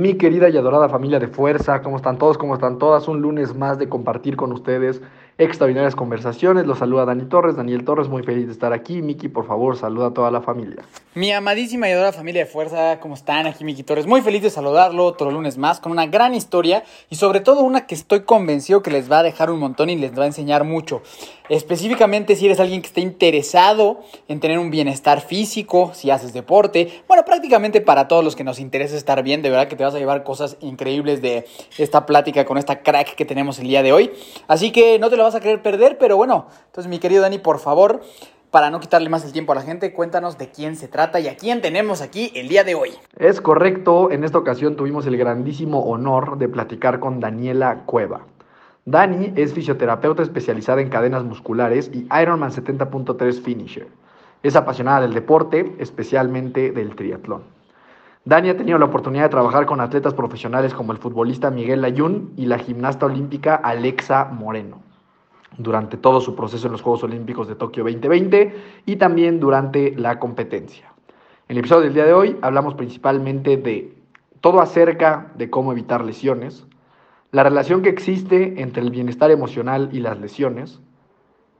Mi querida y adorada familia de fuerza, ¿cómo están todos? ¿Cómo están todas? Un lunes más de compartir con ustedes extraordinarias conversaciones. Los saluda Dani Torres, Daniel Torres, muy feliz de estar aquí. Miki, por favor, saluda a toda la familia. Mi amadísima y adorada familia de fuerza, ¿cómo están? Aquí Miki Torres, muy feliz de saludarlo otro lunes más con una gran historia y sobre todo una que estoy convencido que les va a dejar un montón y les va a enseñar mucho. Específicamente si eres alguien que esté interesado en tener un bienestar físico, si haces deporte, bueno, prácticamente para todos los que nos interesa estar bien, de verdad que te vas a llevar cosas increíbles de esta plática con esta crack que tenemos el día de hoy. Así que no te lo vas a querer perder, pero bueno, entonces mi querido Dani, por favor, para no quitarle más el tiempo a la gente, cuéntanos de quién se trata y a quién tenemos aquí el día de hoy. Es correcto, en esta ocasión tuvimos el grandísimo honor de platicar con Daniela Cueva. Dani es fisioterapeuta especializada en cadenas musculares y Ironman 70.3 Finisher. Es apasionada del deporte, especialmente del triatlón. Dani ha tenido la oportunidad de trabajar con atletas profesionales como el futbolista Miguel Layún y la gimnasta olímpica Alexa Moreno durante todo su proceso en los Juegos Olímpicos de Tokio 2020 y también durante la competencia. En el episodio del día de hoy hablamos principalmente de todo acerca de cómo evitar lesiones, la relación que existe entre el bienestar emocional y las lesiones,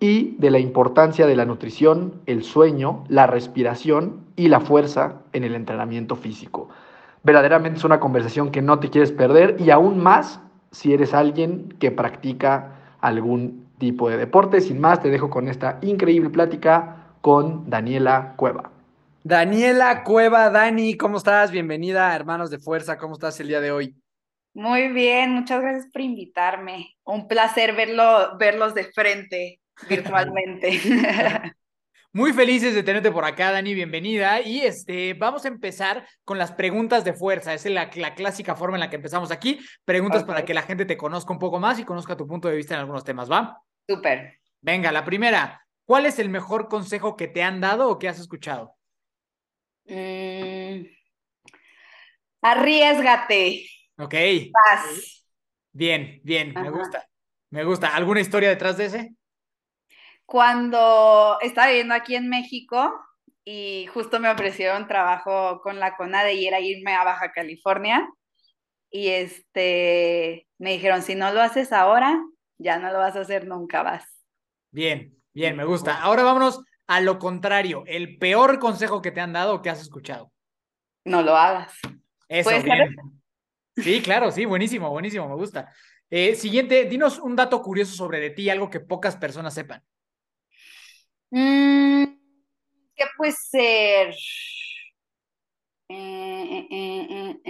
y de la importancia de la nutrición, el sueño, la respiración y la fuerza en el entrenamiento físico. Verdaderamente es una conversación que no te quieres perder y aún más si eres alguien que practica algún tipo de deporte. Sin más, te dejo con esta increíble plática con Daniela Cueva. Daniela Cueva, Dani, ¿cómo estás? Bienvenida, hermanos de fuerza, ¿cómo estás el día de hoy? Muy bien, muchas gracias por invitarme. Un placer verlo, verlos de frente virtualmente. Muy felices de tenerte por acá, Dani, bienvenida. Y este, vamos a empezar con las preguntas de fuerza. Esa es la, la clásica forma en la que empezamos aquí. Preguntas para que la gente te conozca un poco más y conozca tu punto de vista en algunos temas, ¿va? Súper. Venga, la primera. ¿Cuál es el mejor consejo que te han dado o que has escuchado? Mm, Arriesgate. Ok, Paz. bien, bien, me gusta. Me gusta. ¿Alguna historia detrás de ese? Cuando estaba viviendo aquí en México y justo me ofrecieron trabajo con la CONADE y era irme a Baja California. Y este me dijeron, si no lo haces ahora, ya no lo vas a hacer nunca, vas. Bien, bien, me gusta. Ahora vámonos a lo contrario. El peor consejo que te han dado o que has escuchado. No lo hagas. Eso, ¿Puede ser bien. Sí, claro, sí, buenísimo, buenísimo, me gusta. Eh, siguiente, dinos un dato curioso sobre de ti, algo que pocas personas sepan. Mm, ¿qué puede ser? Eh, eh,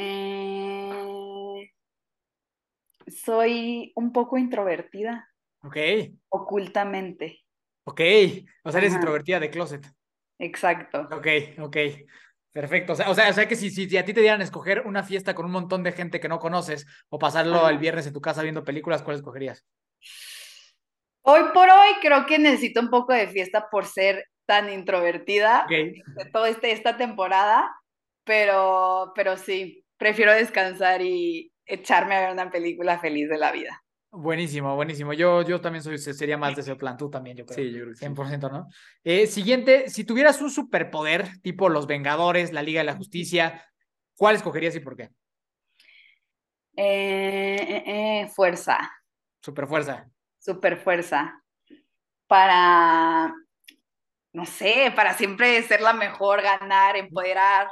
Soy un poco introvertida, Ok, ocultamente. ok. O sea, eres Ajá. introvertida de closet. Exacto. Ok, ok. Perfecto. O sea, o sea, que si, si, a ti te dieran a escoger una fiesta con un montón de gente que no conoces o pasarlo Ajá. el viernes en tu casa viendo películas, ¿cuál escogerías? Hoy por hoy creo que necesito un poco de fiesta por ser tan introvertida Ok, de toda este, esta temporada, pero, pero sí, prefiero descansar y echarme a ver una película feliz de la vida. buenísimo, buenísimo. Yo, yo también soy, sería más de ese plan, tú también, yo creo. Sí, yo creo que sí. 100%, ¿no? Eh, siguiente, si tuvieras un superpoder, tipo los Vengadores, la Liga de la Justicia, ¿cuál escogerías y por qué? Eh, eh, eh, fuerza. Superfuerza. super fuerza para, no sé, para siempre ser la mejor, ganar, empoderar.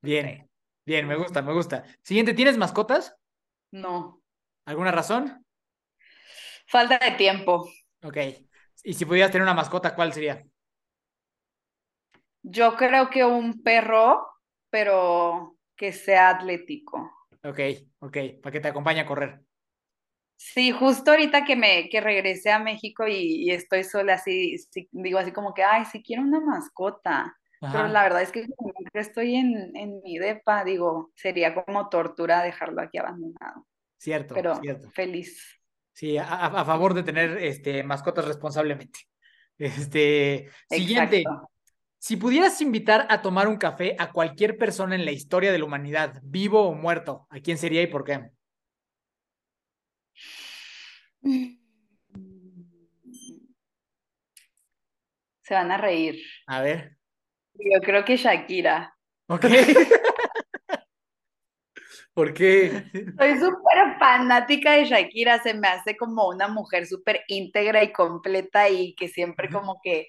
Bien, bien, me gusta, me gusta. Siguiente, ¿tienes mascotas? No, ¿Alguna razón? falta de tiempo. Ok. Y si pudieras tener una mascota, ¿cuál sería? Yo creo que un perro, pero que sea atlético. Ok, ok, para que te acompañe a correr. Sí, justo ahorita que me que regresé a México y, y estoy sola, así, sí, digo así como que, ay, sí quiero una mascota. Pero la verdad es que estoy en, en mi depa, digo, sería como tortura dejarlo aquí abandonado. cierto, Pero cierto. feliz. Sí, a, a- favor de tener este, mascotas responsablemente. Este, siguiente. Si pudieras invitar a tomar un café a cualquier persona en la historia de la humanidad, vivo o muerto, ¿a quién sería y por qué? Se van a reír. A ver. Yo creo que Shakira. Ok. ¿Por qué? Soy súper fanática de Shakira, se me hace como una mujer súper íntegra y completa y que siempre como que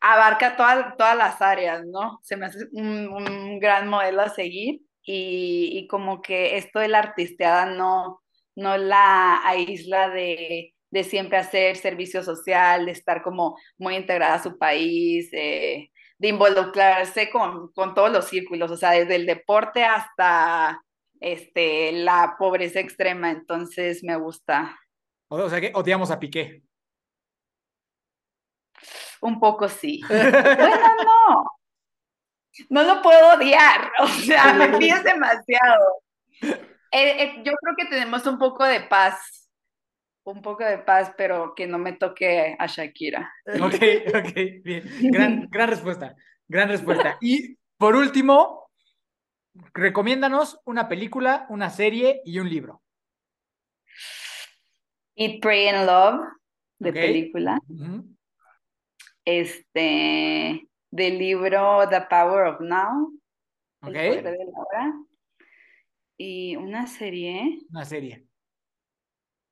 abarca todas todas las áreas, ¿no? Se me hace un, un gran modelo a seguir y, y como que esto de la artisteada no, no la aísla de, de siempre hacer servicio social, de estar como muy integrada a su país, eh, de involucrarse con, con todos los círculos, o sea, desde el deporte hasta este, la pobreza extrema, entonces me gusta O, sea que odiamos a Piqué. un poco sí. Bueno, no, no lo puedo odiar, o sea, me pides demasiado. Eh, eh, yo creo que tenemos un poco de paz, un poco de paz, pero que no me toque a Shakira. Ok, ok, bien. Gran, gran respuesta, gran respuesta. Y por último, recomiéndanos una película, una serie y un libro. Eat, Pray and Love, de Ok. película. Este, del libro The Power of Now, El poder Ok, de la hora. Y una serie, una serie.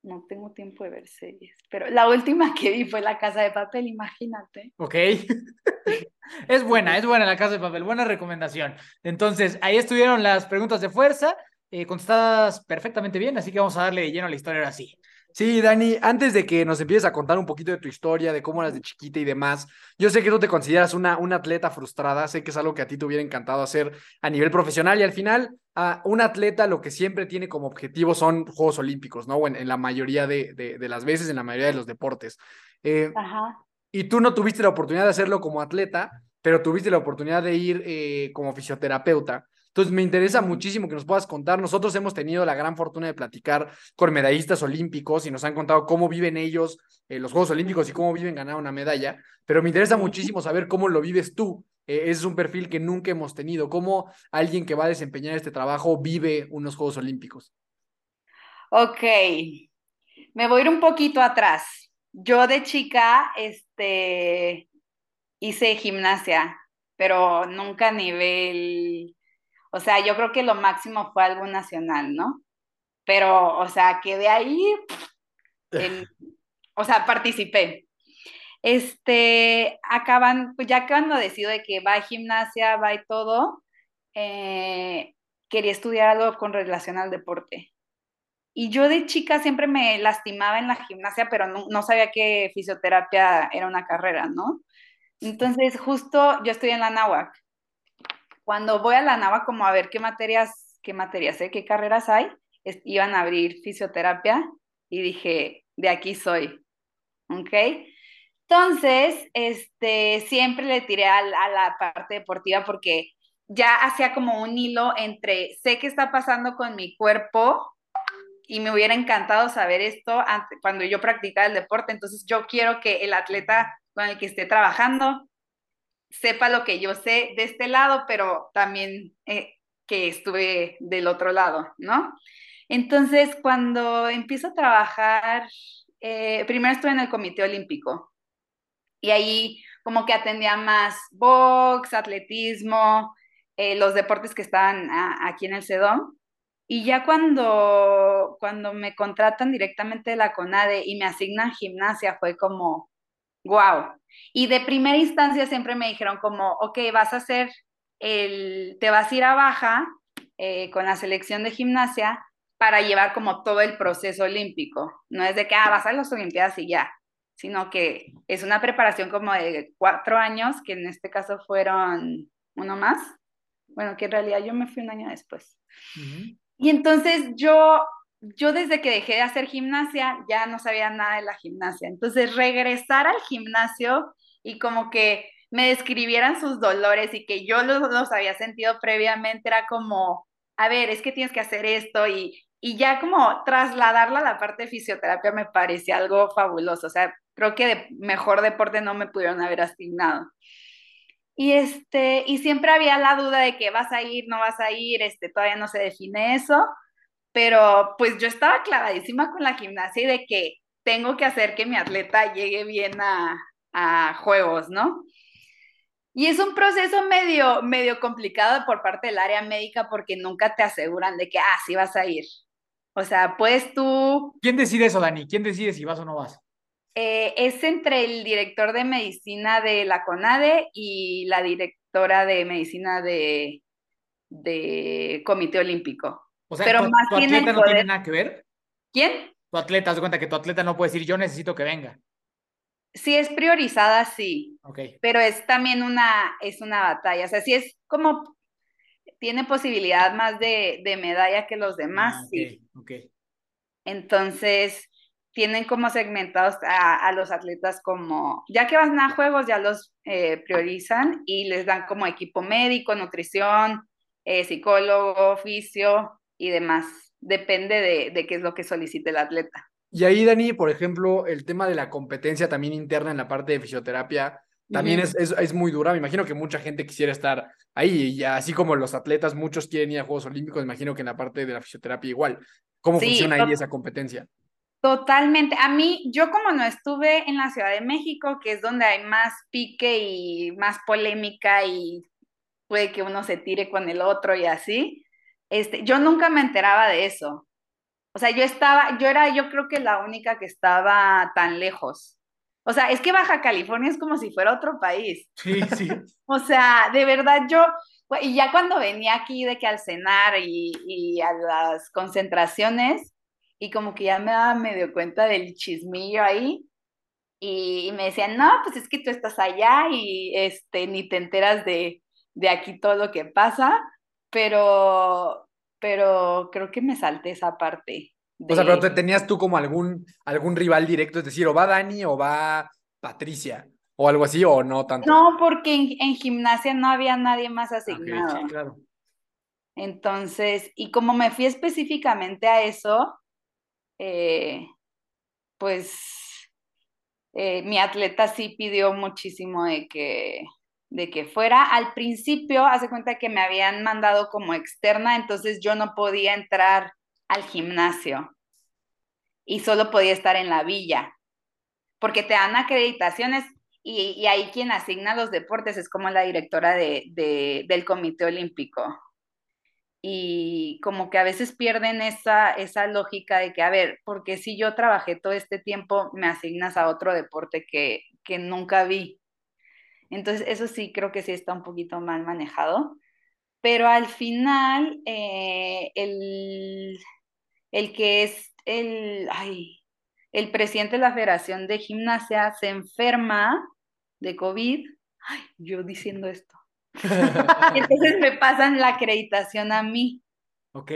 No tengo tiempo de ver series, pero la última que vi fue La Casa de Papel, imagínate. Ok. Es buena, es buena la casa de papel, buena recomendación. Entonces, ahí estuvieron las preguntas de fuerza, eh, contestadas perfectamente bien, así que vamos a darle lleno a la historia ahora sí. Sí, Dani, antes de que nos empieces a contar un poquito de tu historia, de cómo eras de chiquita y demás, yo sé que tú te consideras una, una atleta frustrada, sé que es algo que a ti te hubiera encantado hacer a nivel profesional y al final, a un atleta lo que siempre tiene como objetivo son Juegos Olímpicos, ¿no? En, en la mayoría de, de, de, las veces, en la mayoría de los deportes. Eh, Ajá. y tú no tuviste la oportunidad de hacerlo como atleta, pero tuviste la oportunidad de ir eh, como fisioterapeuta. Entonces me interesa muchísimo que nos puedas contar. Nosotros hemos tenido la gran fortuna de platicar con medallistas olímpicos y nos han contado cómo viven ellos eh, los Juegos Olímpicos y cómo viven ganar una medalla, pero me interesa muchísimo saber cómo lo vives tú. Eh, ese es un perfil que nunca hemos tenido. ¿Cómo alguien que va a desempeñar este trabajo vive unos Juegos Olímpicos? Ok, me voy a ir un poquito atrás. Yo de chica, este, hice gimnasia, pero nunca a nivel, o sea, yo creo que lo máximo fue algo nacional, ¿no? Pero, o sea, quedé ahí, en, o sea, participé. Este, acaban, pues ya cuando decido de que va a gimnasia, va y todo, eh, quería estudiar algo con relación al deporte. Y yo de chica siempre me lastimaba en la gimnasia, pero no, no sabía que fisioterapia era una carrera, ¿no? Entonces, justo yo estoy en la náhuac. Cuando voy a la náhuac como a ver qué materias, qué materias, ¿eh? qué carreras hay, iban a abrir fisioterapia y dije, de aquí soy, ¿ok? Entonces, este, siempre le tiré a, a la parte deportiva porque ya hacía como un hilo entre sé qué está pasando con mi cuerpo y me hubiera encantado saber esto antes, cuando yo practicaba el deporte. Entonces yo quiero que el atleta con el que esté trabajando sepa lo que yo sé de este lado, pero también eh, que estuve del otro lado, ¿no? Entonces cuando empiezo a trabajar, eh, primero estuve en el Comité Olímpico y ahí como que atendía más box, atletismo, eh, los deportes que estaban aquí en el CEDOM. Y ya cuando, cuando me contratan directamente de la CONADE y me asignan gimnasia, fue como, wow. Y de primera instancia siempre me dijeron como, ok, vas a hacer el, te vas a ir a baja eh, con la selección de gimnasia para llevar como todo el proceso olímpico. No es de que, ah, vas a las Olimpiadas y ya, sino que es una preparación como de cuatro años, que en este caso fueron uno más. Bueno, que en realidad yo me fui un año después. Uh -huh. Y entonces yo yo desde que dejé de hacer gimnasia ya no sabía nada de la gimnasia. Entonces, regresar al gimnasio y como que me describieran sus dolores y que yo los, los había sentido previamente era como, a ver, es que tienes que hacer esto y, y ya como trasladarla a la parte de fisioterapia me parecía algo fabuloso. O sea, creo que mejor deporte no me pudieron haber asignado. Y este, y siempre había la duda de que vas a ir, no vas a ir, este, todavía no se define eso, pero pues yo estaba clavadísima con la gimnasia y de que tengo que hacer que mi atleta llegue bien a, a juegos, ¿no? Y es un proceso medio, medio complicado por parte del área médica porque nunca te aseguran de que, ah, sí vas a ir. O sea, pues tú... ¿Quién decide eso, Dani? ¿Quién decide si vas o no vas? Eh, es entre el director de medicina de la CONADE y la directora de medicina de, de Comité Olímpico. O sea, Pero tu, más tu tiene atleta el no tiene nada que ver. ¿Quién? Tu atleta, haz de cuenta que tu atleta no puede decir yo necesito que venga. Sí es priorizada, sí, Ok. pero es también una, es una batalla. O sea, sí es como, tiene posibilidad más de, de medalla que los demás, Ah, sí. ok, ok. Entonces, tienen como segmentados a, a los atletas como, ya que van a juegos, ya los eh, priorizan y les dan como equipo médico, nutrición, eh, psicólogo, oficio y demás. Depende de, de qué es lo que solicite el atleta. Y ahí, Dani, por ejemplo, el tema de la competencia también interna en la parte de fisioterapia también es, es, es muy dura. Me imagino que mucha gente quisiera estar ahí, y así como los atletas, muchos quieren ir a Juegos Olímpicos, me imagino que en la parte de la fisioterapia igual. ¿Cómo Sí, funciona ahí esa competencia? Totalmente. A mí, yo como no estuve en la Ciudad de México, que es donde hay más pique y más polémica y puede que uno se tire con el otro y así, este, yo nunca me enteraba de eso. O sea, yo estaba, yo era, yo creo que la única que estaba tan lejos. O sea, es que Baja California es como si fuera otro país. Sí, sí. O sea, de verdad yo, y ya cuando venía aquí de que al cenar y, y a las concentraciones, y como que ya me daba medio cuenta del chismillo ahí, y, y me decían, no, pues es que tú estás allá y este, ni te enteras de, de aquí todo lo que pasa, pero, pero creo que me salté esa parte. O sea, pero te- tenías tú como algún, algún rival directo, es decir, o va Dani o va Patricia, o algo así, o no tanto. No, porque en, en gimnasia no había nadie más Ah, ok, asignado. sí, claro. Entonces, y como me fui específicamente a eso, eh, pues eh, mi atleta sí pidió muchísimo de que, de que fuera. Al principio, hace cuenta que me habían mandado como externa, entonces yo no podía entrar al gimnasio y solo podía estar en la villa, porque te dan acreditaciones y, y ahí quien asigna los deportes es como la directora de, de- del Comité Olímpico y como que a veces pierden esa, esa lógica de que, a ver, porque si yo trabajé todo este tiempo, me asignas a otro deporte que, que nunca vi. Entonces, eso sí creo que sí está un poquito mal manejado, pero al final, eh, el, el que es el, ay, el presidente de la Federación de Gimnasia se enferma de COVID. Ay, yo diciendo esto. Entonces me pasan la acreditación a mí. Ok.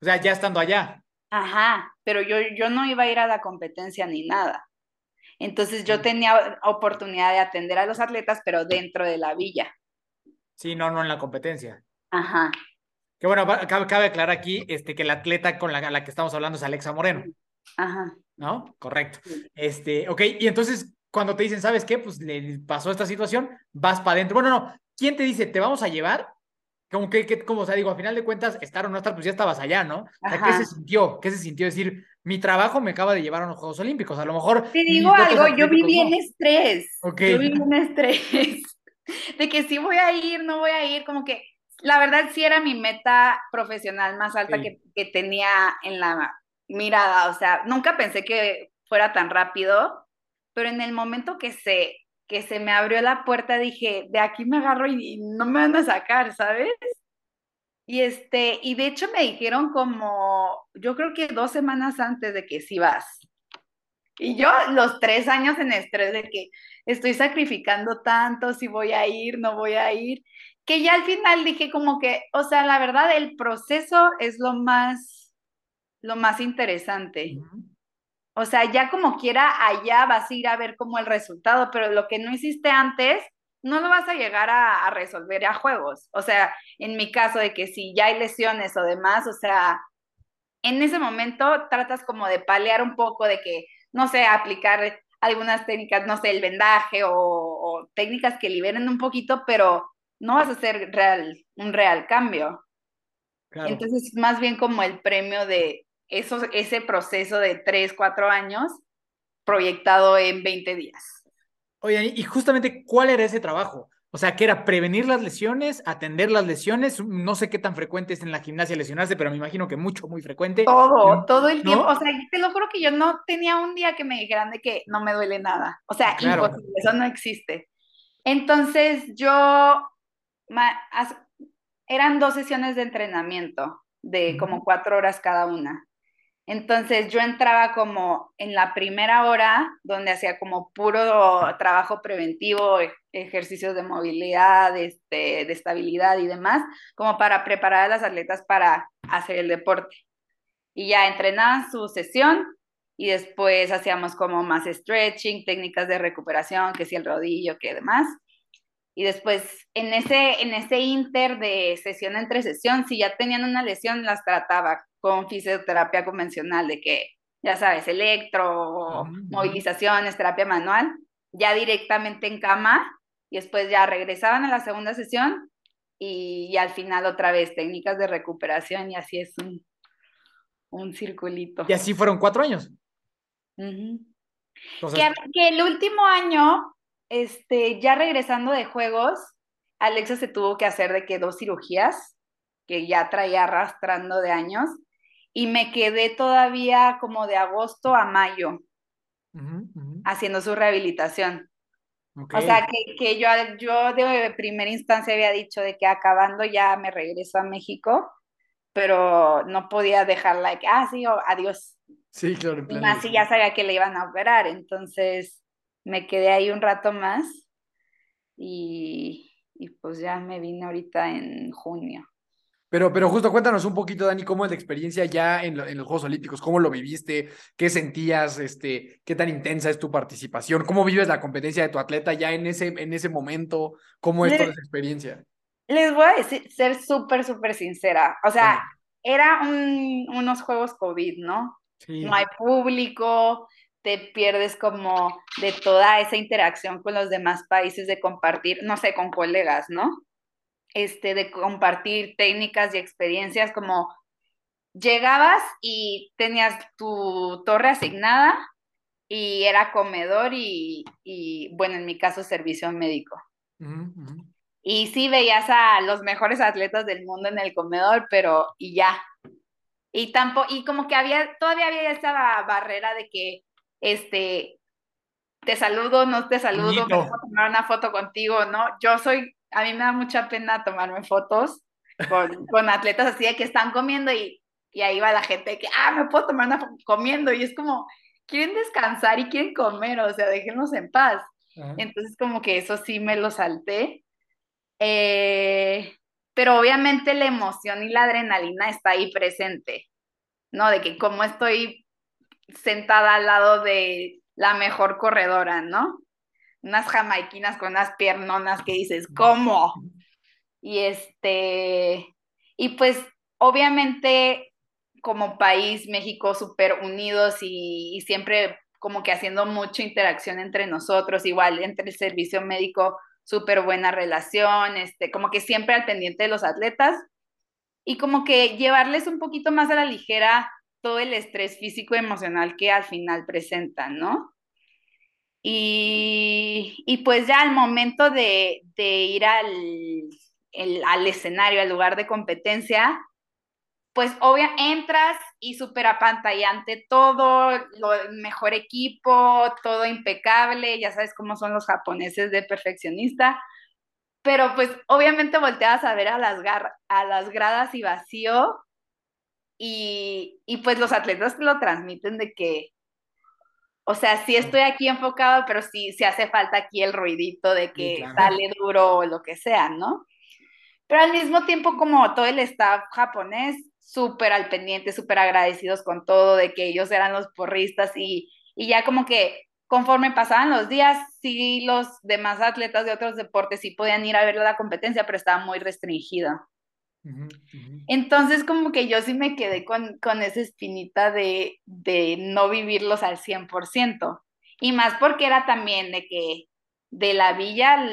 O sea, ya estando allá. Ajá, pero yo, yo no iba a ir a la competencia ni nada. Entonces yo tenía oportunidad de atender a los atletas, pero dentro de la villa. Sí, no, no en la competencia. Ajá, Que bueno, cabe, cabe aclarar aquí este, que la atleta con la, la que estamos hablando es Alexa Moreno, ajá. ¿no? Correcto. Este, ok, y entonces cuando te dicen, ¿sabes qué? Pues le pasó esta situación, vas para adentro. Bueno, no, ¿quién te dice, te vamos a llevar? Como que, que- como, o sea, digo, a final de cuentas, estar o no estar, pues ya estabas allá, ¿no? O sea, ¿qué se sintió? ¿Qué se sintió decir, mi trabajo me acaba de llevar a los Juegos Olímpicos? A lo mejor. Te digo algo, yo viví en no. estrés. Ok. Yo viví en estrés. De que sí voy a ir, no voy a ir, como que la verdad sí era mi meta profesional más alta Sí. que, que tenía en la mirada. O sea, nunca pensé que fuera tan rápido, pero en el momento que se, que se me abrió la puerta dije, de aquí me agarro y, no me van a sacar, ¿sabes? Y este, y de hecho me dijeron como, yo creo que dos semanas antes de que sí vas. Y yo los tres años en estrés de que estoy sacrificando tanto, si voy a ir, no voy a ir, que ya al final dije como que, o sea, la verdad, el proceso es lo más lo más interesante. O sea, ya como quiera, allá vas a ir a ver como el resultado, pero lo que no hiciste antes, no lo vas a llegar a, a, resolver a juegos. O sea, en mi caso de que si ya hay lesiones o demás, o sea, en ese momento tratas como de palear un poco, de que, no sé, aplicar algunas técnicas, no sé, el vendaje o, técnicas que liberen un poquito, pero no vas a hacer real, un real cambio. Entonces, más bien como el premio de eso, ese proceso de 3, 4 años proyectado en 20 días. Oye, y justamente, ¿cuál era ese trabajo? O sea, que era prevenir las lesiones, atender las lesiones. No sé qué tan frecuente es en la gimnasia lesionarse, pero me imagino que mucho, muy frecuente. Todo, todo el tiempo. O sea, te lo juro que yo no tenía un día que me dijeran de que no me duele nada. O sea, imposible, eso no existe. Entonces, yo, eran dos sesiones de entrenamiento de como cuatro horas cada una. Entonces yo entraba como en la primera hora, donde hacía como puro trabajo preventivo, e-, ejercicios de movilidad, este, de estabilidad y demás, como para preparar a las atletas para hacer el deporte. Y ya entrenaban su sesión y después hacíamos como más stretching, técnicas de recuperación, que si el rodillo, que demás. Y después, en ese, en ese inter de sesión entre sesión, si ya tenían una lesión, las trataba con fisioterapia convencional, de que, ya sabes, electro, movilizaciones, terapia manual, ya directamente en cama, y después ya regresaban a la segunda sesión y, al final otra vez técnicas de recuperación y así es un, un circulito. Y así fueron cuatro años. que, el último año este, ya regresando de juegos, Alexa se tuvo que hacer de que dos cirugías que ya traía arrastrando de años y me quedé todavía como de agosto a mayo haciendo su rehabilitación. O sea, que, que, yo, yo de primera instancia había dicho de que acabando ya me regreso a México, pero no podía dejarla de que, ah, sí, adiós. Sí, claro. Y más si ya sabía que le iban a operar, entonces me quedé ahí un rato más y, pues ya me vine ahorita en junio. Pero, pero justo cuéntanos un poquito, Dani, cómo es la experiencia ya en, los Juegos Olímpicos, cómo lo viviste, qué sentías, este, qué tan intensa es tu participación, cómo vives la competencia de tu atleta ya en ese, en ese momento, cómo es toda esa experiencia. Les voy a decir, ser súper, súper sincera. O sea, era unos Juegos COVID, ¿no? No hay público, te pierdes como de toda esa interacción con los demás países, de compartir, no sé, con colegas, ¿no? Este, de compartir técnicas y experiencias, como llegabas y tenías tu torre asignada y era comedor y, bueno, en mi caso, servicio médico. Y sí veías a los mejores atletas del mundo en el comedor, pero y ya. Y tampoco, y como que había, todavía había esa barrera de que este, te saludo, no te saludo, puedo tomar una foto contigo, ¿no? Yo soy, a mí me da mucha pena tomarme fotos con, con atletas así de que están comiendo y, y ahí va la gente que, ah, me puedo tomar una comiendo y es como, quieren descansar y quieren comer, o sea, déjenlos en paz. Entonces como que eso sí me lo salté. Eh, pero obviamente la emoción y la adrenalina está ahí presente, ¿no? De que como estoy sentada al lado de la mejor corredora, ¿no? Unas jamaiquinas con unas piernonas que dices, ¿cómo? Y este, y pues obviamente como país, México súper unidos y, siempre como que haciendo mucha interacción entre nosotros, igual entre el servicio médico, súper buena relación, este, como que siempre al pendiente de los atletas y como que llevarles un poquito más a la ligera todo el estrés físico y emocional que al final presentan, ¿no? Y, pues ya al momento de, ir al, al escenario, al lugar de competencia, pues obvio entras y súper apantallante todo, lo, el mejor equipo, todo impecable, ya sabes cómo son los japoneses de perfeccionista, pero pues obviamente volteas a ver a las, a las gradas y vacío y, pues los atletas lo transmiten de que, o sea, sí estoy aquí enfocado, pero sí, sí hace falta aquí el ruidito de que sale duro o lo que sea, ¿no? Pero al mismo tiempo, como todo el staff japonés, súper al pendiente, súper agradecidos con todo, de que ellos eran los porristas y, y ya como que conforme pasaban los días, sí los demás atletas de otros deportes sí podían ir a ver la competencia, pero estaba muy restringida. Entonces como que yo sí me quedé con, con esa espinita de, de no vivirlos al 100%. Y más porque era también de que de la villa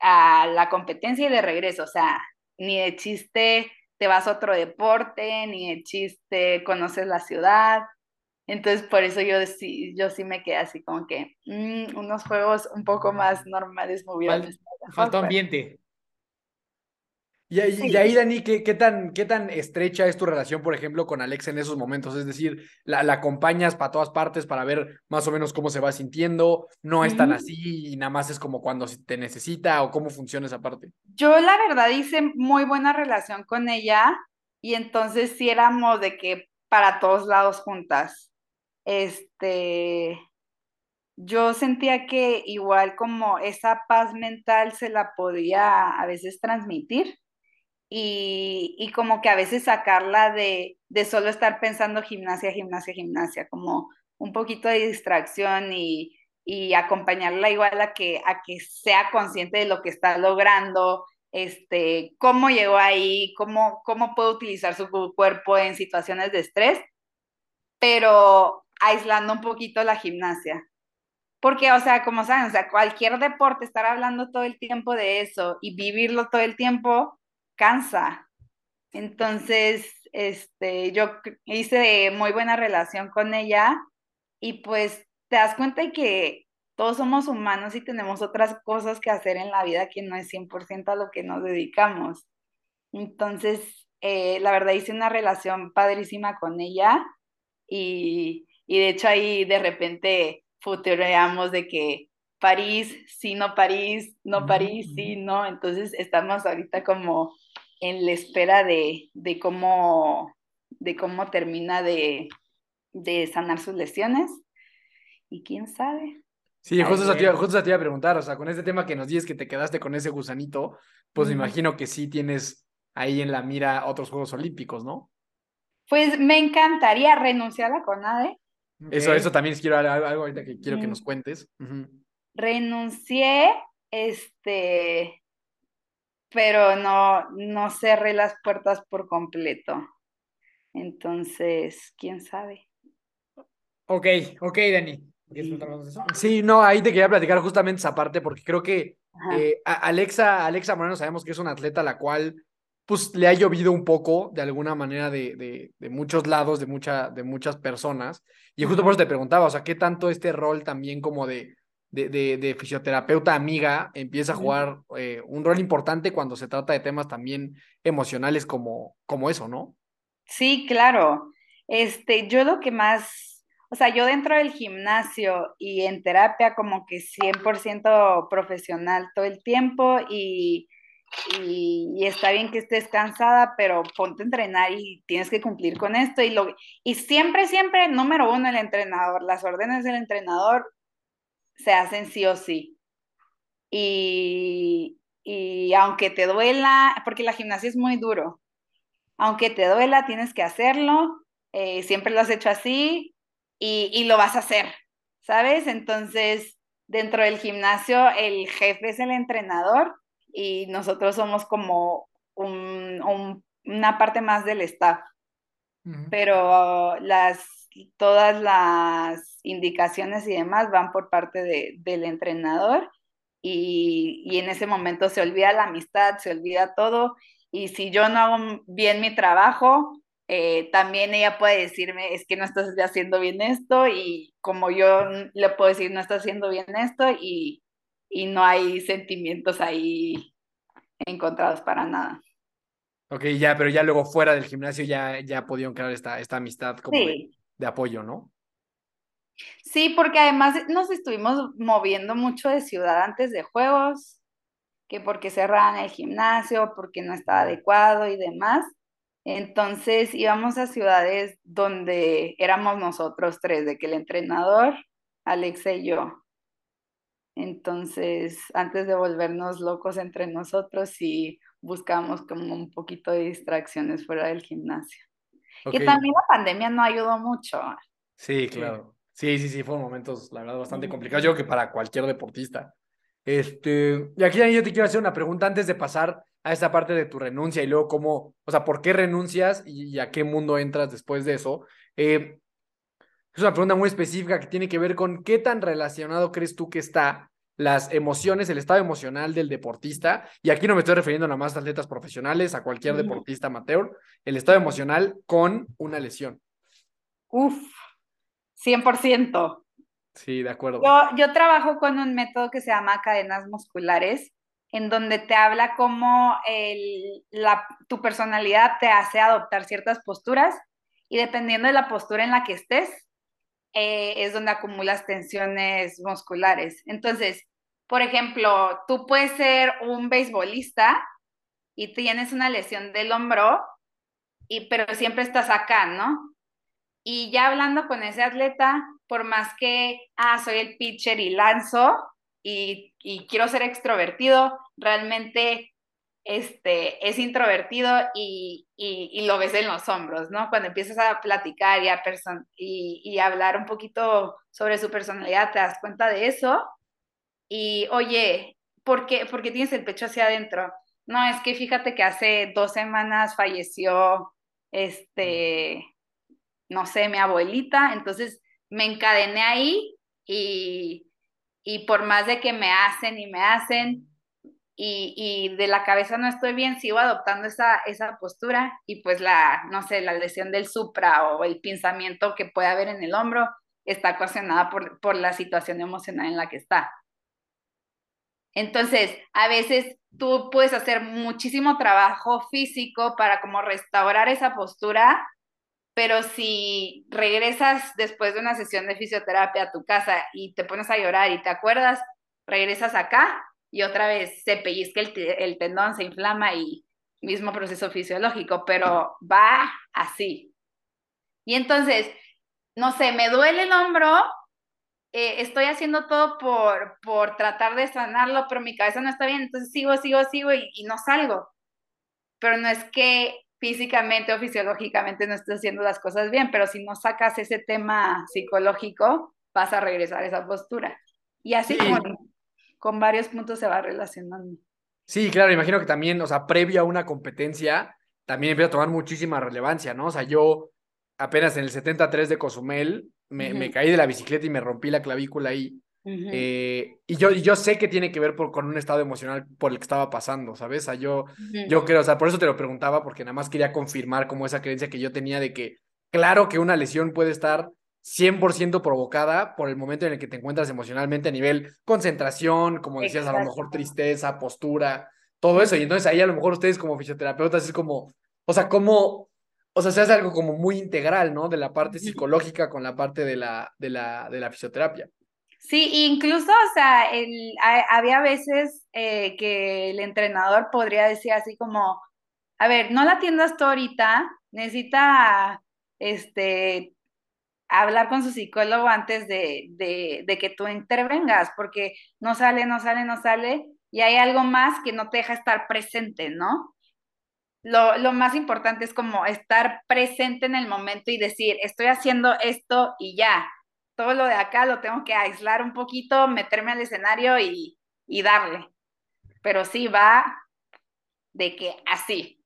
a la competencia y de regreso, o sea, ni de chiste te vas a otro deporte, ni de chiste conoces la ciudad. Entonces, por eso yo sí, yo sí me quedé así como que mm, unos juegos un poco más normales me hubieran Falta ambiente. Y, ahí, Dani, ¿qué, tan, ¿qué tan estrecha es tu relación, por ejemplo, con Alex en esos momentos? Es decir, ¿la, acompañas para todas partes para ver más o menos cómo se va sintiendo? ¿No es tan así y nada más es como cuando te necesita o cómo funciona esa parte? Yo la verdad hice muy buena relación con ella y entonces sí éramos de que para todos lados juntas. Este, yo sentía que igual como esa paz mental se la podía a veces transmitir y, como que a veces sacarla de, de solo estar pensando gimnasia, gimnasia, gimnasia, como un poquito de distracción y, y acompañarla igual a que, a que sea consciente de lo que está logrando, este, cómo llegó ahí, cómo, cómo puede utilizar su cuerpo en situaciones de estrés, pero aislando un poquito la gimnasia. Porque, o sea, como saben, o sea, cualquier deporte, estar hablando todo el tiempo de eso y vivirlo todo el tiempo, cansa. Entonces, este, yo hice muy buena relación con ella y pues te das cuenta de que todos somos humanos y tenemos otras cosas que hacer en la vida que no es 100% a lo que nos dedicamos. Entonces, eh, la verdad hice una relación padrísima con ella y, y de hecho ahí de repente futureamos de que París, sí, no París, no París, sí, no. Entonces estamos ahorita como en la espera de, de cómo, de cómo termina de, de, sanar sus lesiones. Y quién sabe. Sí, justo se, te, justo te iba a preguntar, o sea, con este tema que nos dices que te quedaste con ese gusanito, pues me imagino que sí tienes ahí en la mira otros Juegos Olímpicos, ¿no? Pues me encantaría renunciar a la CONADE. Eso, eso también quiero algo ahorita que quiero que nos cuentes. Renuncié, este, pero no, no cerré las puertas por completo. Entonces, quién sabe. Ok, ok, Dani. Sí, no, ahí te quería platicar justamente esa parte porque creo que eh, Alexa, Alexa Moreno sabemos que es una atleta a la cual pues le ha llovido un poco de alguna manera de, de, de muchos lados, de, mucha, de muchas personas. Y justo por eso te preguntaba, o sea, ¿qué tanto este rol también como de, de, de, fisioterapeuta amiga empieza a jugar eh, un rol importante cuando se trata de temas también emocionales como, como eso, ¿no? Sí, claro. Este, yo lo que más, o sea, yo dentro del gimnasio y en terapia como que 100% profesional todo el tiempo y, y, y, está bien que estés cansada, pero ponte a entrenar y tienes que cumplir con esto. Y, lo, y siempre, siempre, número uno, el entrenador, las órdenes del entrenador se hacen sí o sí. Y, aunque te duela, porque la gimnasia es muy duro, aunque te duela, tienes que hacerlo, eh, siempre lo has hecho así y, lo vas a hacer, ¿sabes? Entonces, dentro del gimnasio, el jefe es el entrenador y nosotros somos como una parte más del staff. Pero las todas las indicaciones y demás van por parte de, del entrenador y, y, en ese momento se olvida la amistad, se olvida todo y si yo no hago bien mi trabajo, eh, también ella puede decirme, es que no estás haciendo bien esto y como yo le puedo decir, no estás haciendo bien esto y, y no hay sentimientos ahí encontrados para nada. Ok, ya, pero ya luego fuera del gimnasio ya, ya pudieron crear esta, esta amistad como de, de apoyo, ¿no? Sí, porque además nos estuvimos moviendo mucho de ciudad antes de juegos, que porque cerraban el gimnasio, porque no estaba adecuado y demás. Entonces íbamos a ciudades donde éramos nosotros tres, de que el entrenador, Alexa y yo. Entonces, antes de volvernos locos entre nosotros, sí buscamos como un poquito de distracciones fuera del gimnasio. Ok. Y también la pandemia no ayudó mucho. Sí, claro. Sí, sí, sí, fueron momentos, la verdad, bastante complicados. Yo creo que para cualquier deportista. Este, y aquí yo te quiero hacer una pregunta antes de pasar a esa parte de tu renuncia y luego cómo, o sea, ¿por qué renuncias y, y a qué mundo entras después de eso? Eh, es una pregunta muy específica que tiene que ver con qué tan relacionado crees tú que está las emociones, el estado emocional del deportista, y aquí no me estoy refiriendo nada más a atletas profesionales, a cualquier deportista amateur, el estado emocional con una lesión. Uf, 100%. Sí, de acuerdo. Yo, yo trabajo con un método que se llama cadenas musculares, en donde te habla cómo el, la, tu personalidad te hace adoptar ciertas posturas y dependiendo de la postura en la que estés, eh, es donde acumulas tensiones musculares. Entonces, por ejemplo, tú puedes ser un beisbolista y tienes una lesión del hombro, y, pero siempre estás acá, ¿no? Y ya hablando con ese atleta, por más que, ah, soy el pitcher y lanzo y, y quiero ser extrovertido, realmente este, es introvertido y, y, lo ves en los hombros, ¿no? Cuando empiezas a platicar y a, y, y hablar un poquito sobre su personalidad, te das cuenta de eso. Y, oye, ¿por qué, ¿por qué tienes el pecho hacia adentro? No, es que fíjate que hace dos semanas falleció, este, no sé, mi abuelita, entonces me encadené ahí y, y por más de que me hacen y me hacen, y, y, de la cabeza no estoy bien, sigo adoptando esa, esa postura y pues la, no sé, la lesión del supra o el pensamiento que puede haber en el hombro está ocasionada por, por la situación emocional en la que está. Entonces, a veces tú puedes hacer muchísimo trabajo físico para como restaurar esa postura, pero si regresas después de una sesión de fisioterapia a tu casa y te pones a llorar y te acuerdas, regresas acá y otra vez se pellizca el, tendón, se inflama y mismo proceso fisiológico, pero va así. Y entonces, no sé, me duele el hombro, eh, estoy haciendo todo por, por tratar de sanarlo, pero mi cabeza no está bien, entonces sigo, sigo, sigo y no salgo. Pero no es que físicamente o fisiológicamente no estés haciendo las cosas bien, pero si no sacas ese tema psicológico, vas a regresar a esa postura. Y así sí. con, con varios puntos se va relacionando. Sí, claro, imagino que también, o sea, previo a una competencia, también empieza a tomar muchísima relevancia, ¿no? O sea, yo apenas en el 73 de Cozumel me, uh -huh. me caí de la bicicleta y me rompí la clavícula ahí. Uh -huh. eh, y yo, yo sé que tiene que ver por, con un estado emocional por el que estaba pasando, ¿sabes? O sea, yo, uh -huh. yo creo, o sea, por eso te lo preguntaba, porque nada más quería confirmar como esa creencia que yo tenía de que, claro que una lesión puede estar 100% provocada por el momento en el que te encuentras emocionalmente a nivel concentración, como decías, Exacto. a lo mejor tristeza, postura, todo eso. Y entonces ahí a lo mejor ustedes como fisioterapeutas es como, o sea, como, o sea, se hace algo como muy integral, ¿no? De la parte psicológica con la parte de la, de la, de la fisioterapia. Sí, incluso, o sea, el, había veces eh, que el entrenador podría decir así como, a ver, no la atiendas tú ahorita, necesita, este, hablar con su psicólogo antes de, de, de, que tú intervengas, porque no sale, no sale, no sale, y hay algo más que no te deja estar presente, ¿no? Lo, lo, más importante es como estar presente en el momento y decir, estoy haciendo esto y ya. Todo lo de acá lo tengo que aislar un poquito, meterme al escenario y, y darle. Pero sí va de que así.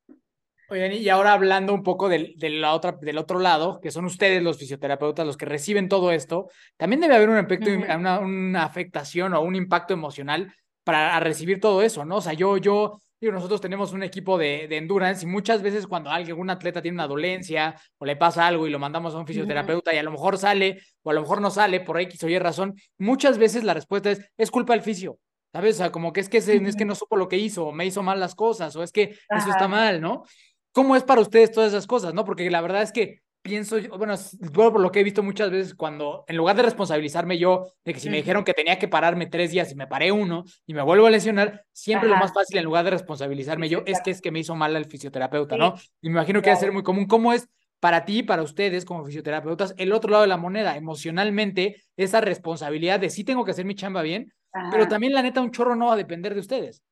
Oigan, y ahora hablando un poco del, de la otra, del otro lado, que son ustedes los fisioterapeutas los que reciben todo esto, también debe haber un efecto, uh -huh. una, una, afectación o un impacto emocional para recibir todo eso, ¿no? O sea, yo, yo, digo, nosotros tenemos un equipo de, de endurance y muchas veces cuando alguien, un atleta tiene una dolencia o le pasa algo y lo mandamos a un fisioterapeuta y a lo mejor sale o a lo mejor no sale por X o Y razón, muchas veces la respuesta es, es culpa del fisio. ¿Sabes? O sea, como que es que, se, es que no supo lo que hizo, o me hizo mal las cosas, o es que Ajá. eso está mal, ¿no? ¿Cómo es para ustedes todas esas cosas, no? Porque la verdad es que pienso, bueno, por lo que he visto muchas veces cuando, en lugar de responsabilizarme yo, de que si me dijeron que tenía que pararme tres días y me paré uno y me vuelvo a lesionar, siempre Ajá. lo más fácil en lugar de responsabilizarme yo es que es que me hizo mal el fisioterapeuta, sí. ¿no? Y me imagino que claro. debe ser muy común. ¿Cómo es para ti, para ustedes como fisioterapeutas, el otro lado de la moneda, emocionalmente, esa responsabilidad de sí tengo que hacer mi chamba bien, Ajá. pero también la neta un chorro no va a depender de ustedes?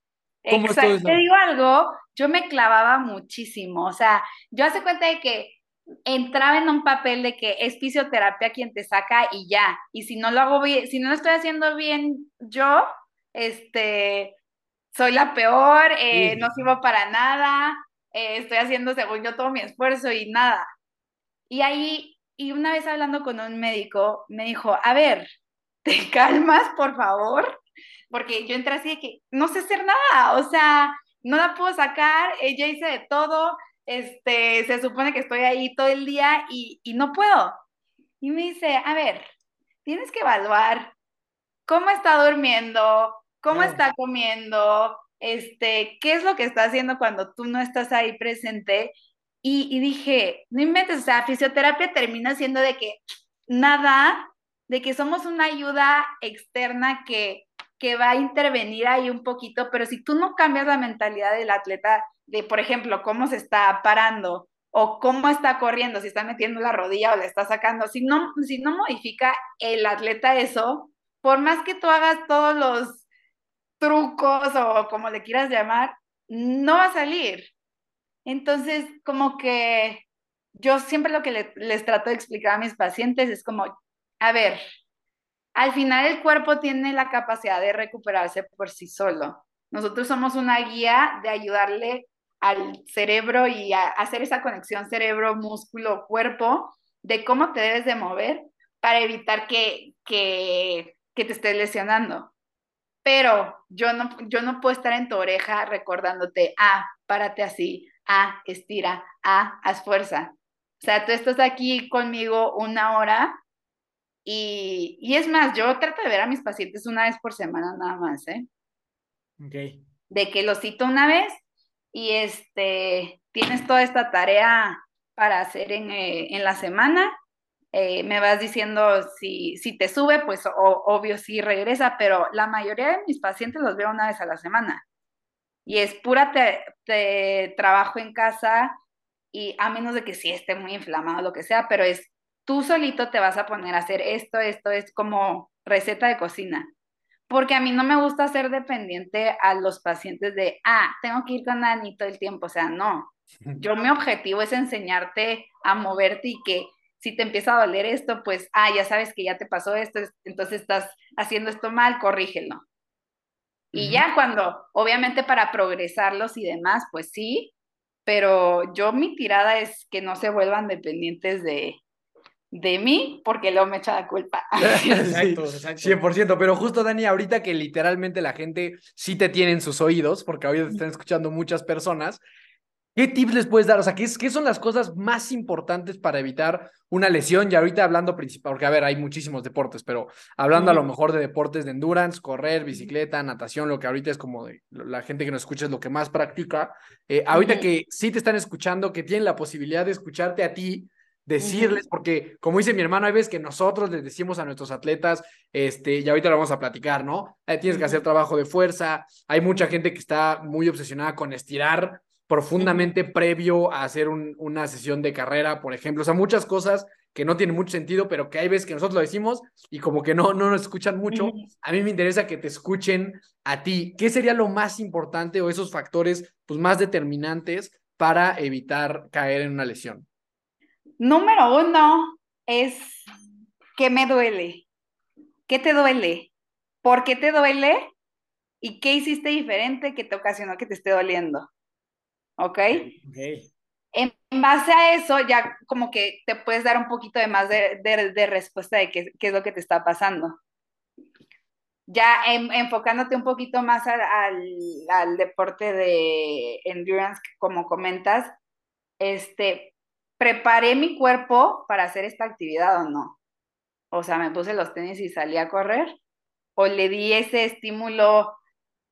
¿Cómo es todo Exacto. eso? Te digo algo, yo me clavaba muchísimo. O sea, yo hace cuenta de que entraba en un papel de que es fisioterapia quien te saca y ya. Y si no lo hago bien, si no lo estoy haciendo bien yo, este, soy la peor, eh, Sí. no sirvo para nada, eh, estoy haciendo según yo todo mi esfuerzo y nada. Y ahí, y una vez hablando con un médico, me dijo, a ver, ¿te calmas, por favor? Porque yo entré así de que no sé hacer nada, o sea, no la puedo sacar, ella hice de todo, este, se supone que estoy ahí todo el día y, y no puedo. Y me dice, a ver, tienes que evaluar cómo está durmiendo, cómo Claro. está comiendo, este, qué es lo que está haciendo cuando tú no estás ahí presente. Y, y dije, no inventes, o sea, fisioterapia termina siendo de que nada, de que somos una ayuda externa que, que va a intervenir ahí un poquito, pero si tú no cambias la mentalidad del atleta, de, por ejemplo, cómo se está parando o cómo está corriendo, si está metiendo la rodilla o le está sacando, si no, si no modifica el atleta eso, por más que tú hagas todos los trucos o como le quieras llamar, no va a salir. Entonces, como que yo siempre lo que le- les trato de explicar a mis pacientes es como, a ver, al final el cuerpo tiene la capacidad de recuperarse por sí solo. Nosotros somos una guía de ayudarle al cerebro y a hacer esa conexión cerebro, músculo, cuerpo, de cómo te debes de mover para evitar que, que, que te estés lesionando. Pero yo no, yo no puedo estar en tu oreja recordándote, ah, párate así, ah, estira, ah, haz fuerza. O sea, tú estás aquí conmigo una hora y, y es más, yo trato de ver a mis pacientes una vez por semana nada más, ¿eh? Ok. De que los cito una vez y este, tienes toda esta tarea para hacer en, eh, en la semana. eh, me vas diciendo si, si te sube, pues obvio sí regresa, pero la mayoría de mis pacientes los veo una vez a la semana. Y es pura te- trabajo en casa y a menos de que sí esté muy inflamado, lo que sea, pero es tú solito te vas a poner a hacer esto, esto es como receta de cocina. Porque a mí no me gusta ser dependiente a los pacientes de, ah, tengo que ir con Dani todo el tiempo. O sea, no. Yo mi objetivo es enseñarte a moverte y que si te empieza a doler esto, pues, ah, ya sabes que ya te pasó esto, es- entonces estás haciendo esto mal, corrígelo. Y ya cuando, obviamente para progresarlos y demás, pues sí, pero yo mi tirada es que no se vuelvan dependientes de, de mí, porque luego me echa la culpa. Exacto, exacto. 100%, pero justo Dani, ahorita que literalmente la gente sí te tiene en sus oídos, porque ahorita te están escuchando muchas personas, ¿qué tips les puedes dar? O sea, ¿qué, qué son las cosas más importantes para evitar una lesión? Y ahorita hablando principal, porque a ver, hay muchísimos deportes, pero hablando a lo mejor de deportes de endurance, correr, bicicleta, natación, lo que ahorita es como de, la gente que nos escucha es lo que más practica. eh, ahorita que sí te están escuchando, que tienen la posibilidad de escucharte a ti, decirles, porque como dice mi hermano, hay veces que nosotros les decimos a nuestros atletas, este, y ahorita lo vamos a platicar, ¿no? Eh, tienes que hacer trabajo de fuerza, hay mucha gente que está muy obsesionada con estirar profundamente previo a hacer un- una sesión de carrera, por ejemplo, o sea, muchas cosas que no tienen mucho sentido, pero que hay veces que nosotros lo decimos y como que no, no nos escuchan mucho. A mí me interesa que te escuchen a ti. ¿Qué sería lo más importante o esos factores pues, más determinantes para evitar caer en una lesión? Número uno es ¿qué me duele? ¿Qué te duele? ¿Por qué te duele? ¿Y qué hiciste diferente que te ocasionó que te esté doliendo? ¿Ok? Ok. En en base a eso, ya como que te puedes dar un poquito de más de, de- de respuesta de qué, qué es lo que te está pasando. Ya en- enfocándote un poquito más al, al, al deporte de endurance, como comentas, este, ¿preparé mi cuerpo para hacer esta actividad o no? O sea, me puse los tenis y salí a correr, o le di ese estímulo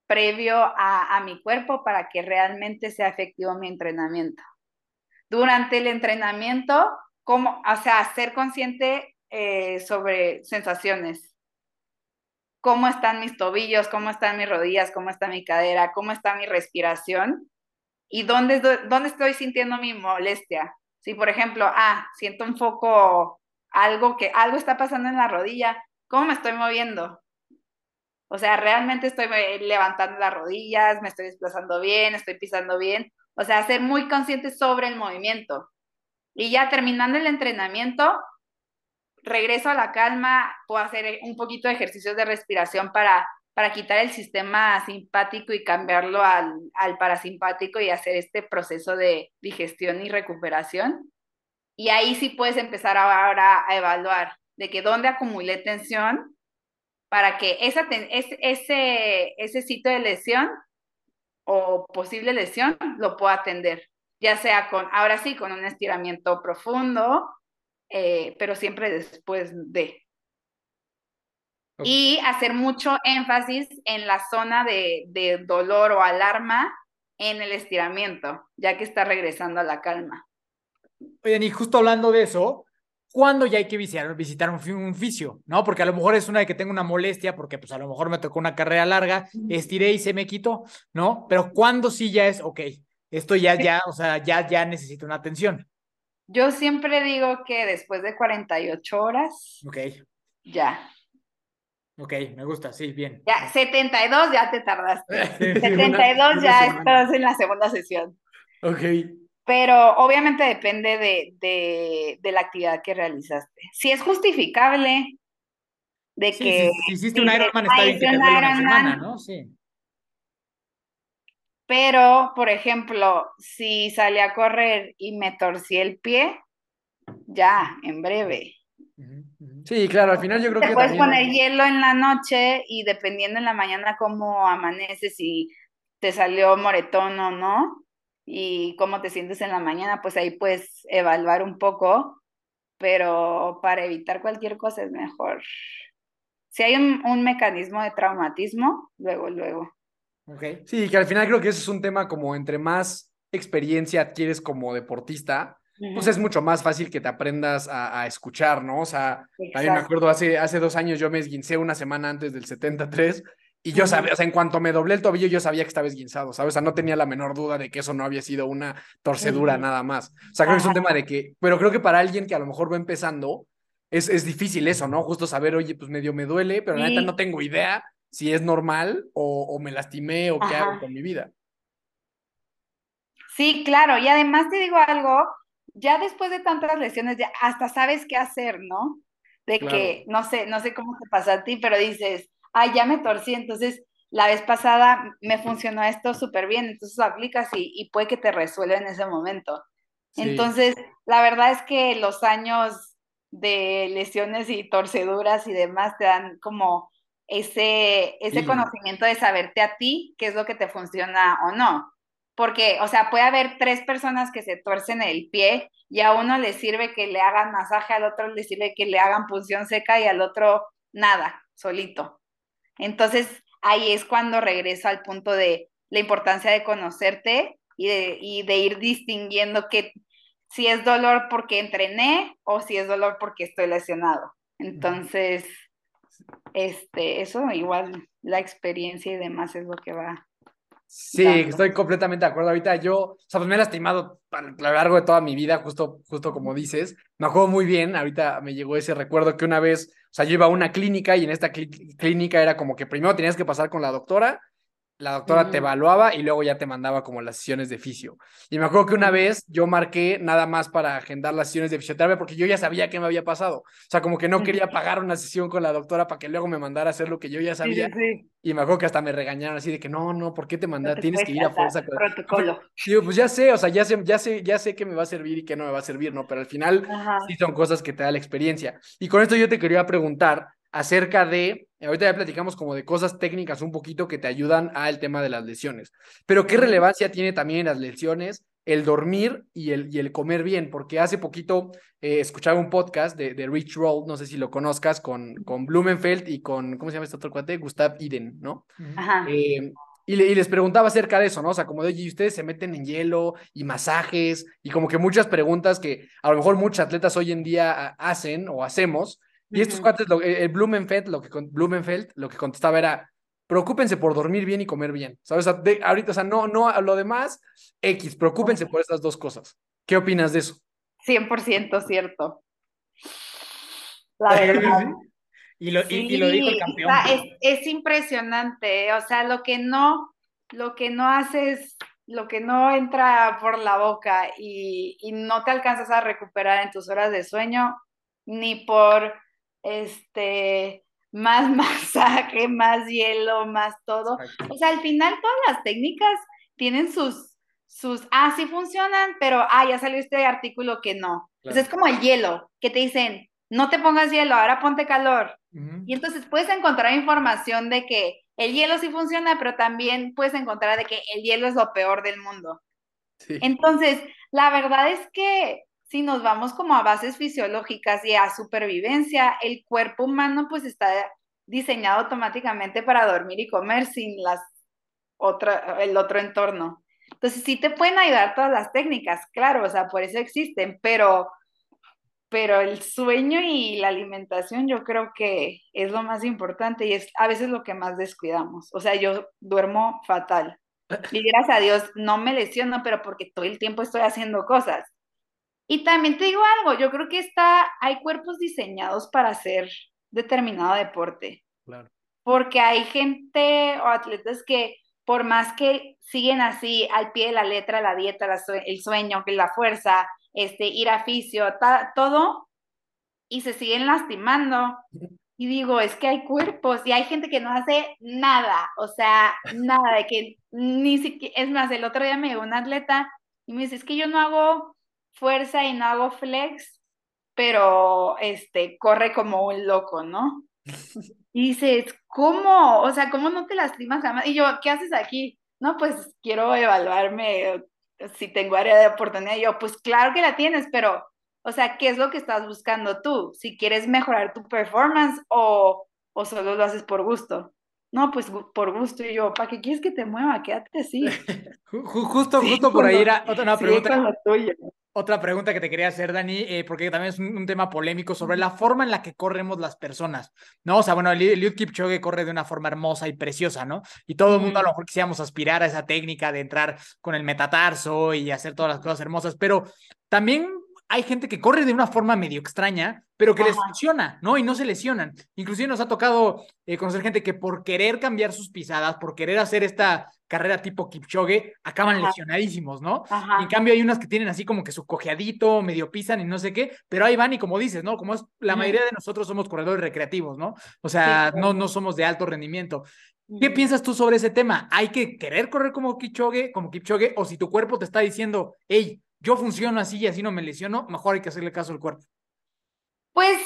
previo a, a mi cuerpo para que realmente sea efectivo mi entrenamiento. Durante el entrenamiento, como, o sea, ser consciente eh, sobre sensaciones. Cómo están mis tobillos, cómo están mis rodillas, cómo está mi cadera, cómo está mi respiración y dónde, dónde estoy sintiendo mi molestia. Si, por ejemplo, ah, siento un foco, algo que algo está pasando en la rodilla, ¿cómo me estoy moviendo? O sea, realmente estoy levantando las rodillas, me estoy desplazando bien, estoy pisando bien. O sea, ser muy consciente sobre el movimiento. Y ya terminando el entrenamiento, regreso a la calma, puedo hacer un poquito de ejercicios de respiración para, para quitar el sistema simpático y cambiarlo al, al parasimpático y hacer este proceso de digestión y recuperación. Y ahí sí puedes empezar ahora a evaluar de que dónde acumulé tensión para que esa ese, ese sitio de lesión o posible lesión lo pueda atender, ya sea con, ahora sí, con un estiramiento profundo, eh, pero siempre después de. Y hacer mucho énfasis en la zona de, de dolor o alarma en el estiramiento, ya que está regresando a la calma. Oigan, y justo hablando de eso, ¿cuándo ya hay que visitar, visitar un, un, fisio? ¿No? Porque a lo mejor es una de que tengo una molestia, porque pues a lo mejor me tocó una carrera larga, estiré y se me quitó, ¿no? Pero ¿cuándo sí ya es, ok, esto ya, ya, o sea, ya, ya necesito una atención? Yo siempre digo que después de 48 horas. Ok. Ya. Ok, me gusta, sí, bien. Ya, 72 ya te tardaste. 72 ya estás en la segunda sesión. Ok pero obviamente depende de, de, la actividad que realizaste. Si es justificable de que... Si, hiciste un Ironman, está bien que te una semana, ¿no? Sí. Pero, por ejemplo, si salí a correr y me torcí el pie, ya, en breve. Sí, claro, al final yo creo Te que. Puedes poner hielo en la noche y dependiendo en la mañana cómo amaneces, si te salió moretón o no, y cómo te sientes en la mañana, pues ahí puedes evaluar un poco, pero para evitar cualquier cosa es mejor. Si hay un, mecanismo de traumatismo, luego, luego. Ok, sí, que al final creo que eso es un tema como entre más experiencia adquieres como deportista, pues es mucho más fácil que te aprendas a, escuchar, ¿no? O sea, también me acuerdo hace, hace dos años yo me esguincé una semana antes del 73 y yo sabía, o sea, en cuanto me doblé el tobillo, yo sabía que estaba esguinzado, ¿sabes? O sea, no tenía la menor duda de que eso no había sido una torcedura nada más. O sea, creo que es un tema de que, pero creo que para alguien que a lo mejor va empezando, es, es difícil eso, ¿no? Justo saber, oye, pues medio me duele, pero la neta no tengo idea si es normal o, o me lastimé o qué hago con mi vida. Sí, claro, y además te digo algo, ya después de tantas lesiones, ya hasta sabes qué hacer, ¿no? De que, no sé, no sé cómo te pasa a ti, pero dices, ay, ya me torcí, entonces la vez pasada me funcionó esto súper bien, entonces lo aplicas y, puede que te resuelva en ese momento. Entonces, la verdad es que los años de lesiones y torceduras y demás te dan como ese, ese conocimiento de saberte a ti qué es lo que te funciona o no. Porque, o sea, puede haber tres personas que se tuercen el pie y a uno le sirve que le hagan masaje, al otro le sirve que le hagan punción seca y al otro nada, solito. Entonces, ahí es cuando regreso al punto de la importancia de conocerte y de, de ir distinguiendo que si es dolor porque entrené o si es dolor porque estoy lesionado. Entonces, este, eso igual la experiencia y demás es lo que va. Sí, estoy completamente de acuerdo. Ahorita yo, o sea, pues me he lastimado a lo largo de toda mi vida, justo, justo como dices. Me acuerdo muy bien, ahorita me llegó ese recuerdo que una vez o sea, yo iba a una clínica y en esta clínica era como que primero tenías que pasar con la doctora, la doctora te evaluaba y luego ya te mandaba como las sesiones de fisio. Y me acuerdo que una vez yo marqué nada más para agendar las sesiones de fisioterapia porque yo ya sabía qué me había pasado. O sea, como que no quería pagar una sesión con la doctora para que luego me mandara a hacer lo que yo ya sabía. Y me acuerdo que hasta me regañaron así de que no, no, ¿por qué te mandaste? Tienes que ir a fuerza. Protocolo. Digo, pues ya sé, o sea, ya sé, ya sé, ya sé qué me va a servir y qué no me va a servir, ¿no? Pero al final sí son cosas que te da la experiencia. Y con esto yo te quería preguntar, acerca de, ahorita ya platicamos como de cosas técnicas un poquito que te ayudan al tema de las lesiones, pero qué relevancia tiene también las lesiones el dormir y el, y el comer bien, porque hace poquito eh, escuchaba un podcast de, de, Rich Roll, no sé si lo conozcas, con, con Blumenfeld y con, ¿cómo se llama este otro cuate? Gustav Iden, ¿no? Ajá. Eh, y, y, les preguntaba acerca de eso, ¿no? O sea, como de, oye, ustedes se meten en hielo y masajes y como que muchas preguntas que a lo mejor muchos atletas hoy en día hacen o hacemos, y estos cuates, eh, el Blumenfeld, lo que, Blumenfeld, lo que contestaba era, preocúpense por dormir bien y comer bien, ¿sabes? ahorita, o sea, no, no, lo demás, X, preocúpense por estas dos cosas. ¿Qué opinas de eso? 100% cierto. La verdad. Y lo, y, lo dijo el campeón. es, es, impresionante, o sea, lo que no, lo que no haces, lo que no entra por la boca y, y no te alcanzas a recuperar en tus horas de sueño, ni por este más masaje, más hielo, más todo. O sea, al final todas las técnicas tienen sus, sus, ah, sí funcionan, pero, ah, ya salió este artículo que no. Entonces es como el hielo, que te dicen, no te pongas hielo, ahora ponte calor. Y entonces puedes encontrar información de que el hielo sí funciona, pero también puedes encontrar de que el hielo es lo peor del mundo. Entonces, la verdad es que si nos vamos como a bases fisiológicas y a supervivencia, el cuerpo humano pues está diseñado automáticamente para dormir y comer sin las otra, el otro entorno. Entonces sí te pueden ayudar todas las técnicas, claro, o sea, por eso existen, pero, pero el sueño y la alimentación yo creo que es lo más importante y es a veces lo que más descuidamos. O sea, yo duermo fatal. Y gracias a Dios no me lesiono, pero porque todo el tiempo estoy haciendo cosas. Y también te digo algo, yo creo que está, hay cuerpos diseñados para hacer determinado deporte. Claro. Porque hay gente o atletas que por más que siguen así al pie de la letra, la dieta, el sueño, la fuerza, este, ir a fisio, todo, y se siguen lastimando. Y digo, es que hay cuerpos y hay gente que no hace nada, o sea, nada, de que ni siquiera, es más, el otro día me llegó un atleta y me dice, es que yo no hago fuerza y no hago flex, pero este, corre como un loco, ¿no? Y dices, ¿cómo? O sea, ¿cómo no te lastimas jamás? Y yo, ¿qué haces aquí? No, pues quiero evaluarme si tengo área de oportunidad. Y yo, pues claro que la tienes, pero, o sea, ¿qué es lo que estás buscando tú? Si quieres mejorar tu performance o, o solo lo haces por gusto. No, pues por gusto. Y yo, ¿para qué quieres que te mueva? Quédate así. justo, justo por ahí era otra pregunta. Otra pregunta que te quería hacer, Dani, eh, porque también es un, tema polémico sobre la forma en la que corremos las personas, ¿no? O sea, bueno, Eliud Kipchoge corre de una forma hermosa y preciosa, ¿no? Y todo el mundo a lo mejor quisiéramos aspirar a esa técnica de entrar con el metatarso y hacer todas las cosas hermosas, pero también hay gente que corre de una forma medio extraña, pero que les funciona, ¿no? Y no se lesionan. Inclusive nos ha tocado eh, conocer gente que por querer cambiar sus pisadas, por querer hacer esta carrera tipo Kipchoge, acaban lesionadísimos, ¿no? en cambio hay unas que tienen así como que su cojeadito, medio pisan y no sé qué, pero ahí van y como dices, ¿no? Como es, la mayoría de nosotros somos corredores recreativos, ¿no? O sea, no, no somos de alto rendimiento. ¿Qué piensas tú sobre ese tema? ¿Hay que querer correr como Kipchoge, como Kipchoge, o si tu cuerpo te está diciendo, hey, yo funciono así y así no me lesiono, mejor hay que hacerle caso al cuerpo. Pues,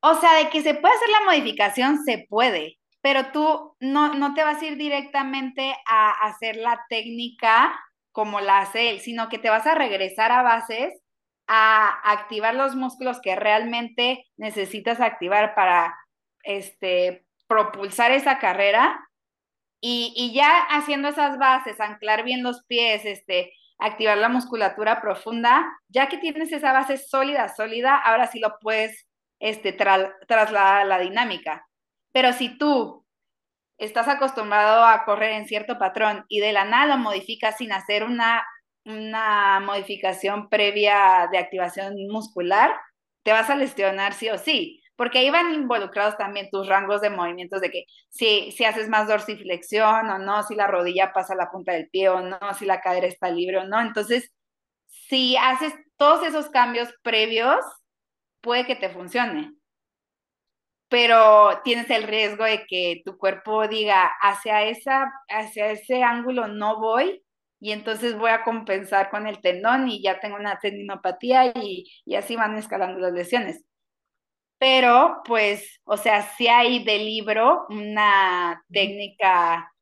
o sea, de que se puede hacer la modificación, se puede, pero tú no, no te vas a ir directamente a hacer la técnica como la hace él, sino que te vas a regresar a bases a activar los músculos que realmente necesitas activar para este, propulsar esa carrera y, y, ya haciendo esas bases, anclar bien los pies, este, activar la musculatura profunda, ya que tienes esa base sólida, sólida, ahora sí lo puedes este, trasladar a la dinámica. Pero si tú estás acostumbrado a correr en cierto patrón y de la nada lo modificas sin hacer una, una modificación previa de activación muscular, te vas a lesionar sí o sí porque ahí van involucrados también tus rangos de movimientos de que si, si haces más dorsiflexión o no, si la rodilla pasa a la punta del pie o no, si la cadera está libre o no. Entonces, si haces todos esos cambios previos, puede que te funcione. Pero tienes el riesgo de que tu cuerpo diga, hacia, esa, hacia ese ángulo no voy, y entonces voy a compensar con el tendón y ya tengo una tendinopatía y, y así van escalando las lesiones pero pues, o sea, sí hay de libro una técnica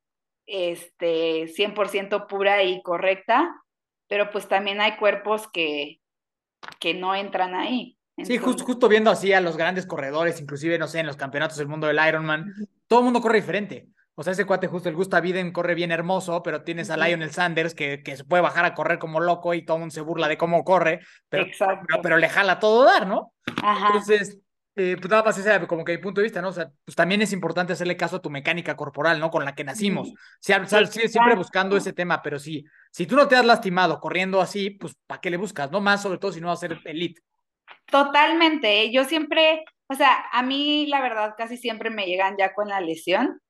este, 100% pura y correcta, pero pues también hay cuerpos que, que no entran ahí. Sí, justo, justo viendo así a los grandes corredores, inclusive, no sé, en los campeonatos del mundo del Ironman, todo el mundo corre diferente. O sea, ese cuate justo, el Gustav Viden corre bien hermoso, pero tienes a Lionel Sanders que, que, se puede bajar a correr como loco y todo el mundo se burla de cómo corre, pero, pero, pero, le jala todo dar, ¿no? Ajá. Entonces, eh, pues nada más ese como que mi punto de vista, ¿no? O sea, pues también es importante hacerle caso a tu mecánica corporal, ¿no? Con la que nacimos. siempre buscando ese tema, pero sí, si tú no te has lastimado corriendo así, pues ¿para qué le buscas? No más, sobre todo si no vas a ser elite. Totalmente. ¿eh? Yo siempre, o sea, a mí la verdad casi siempre me llegan ya con la lesión.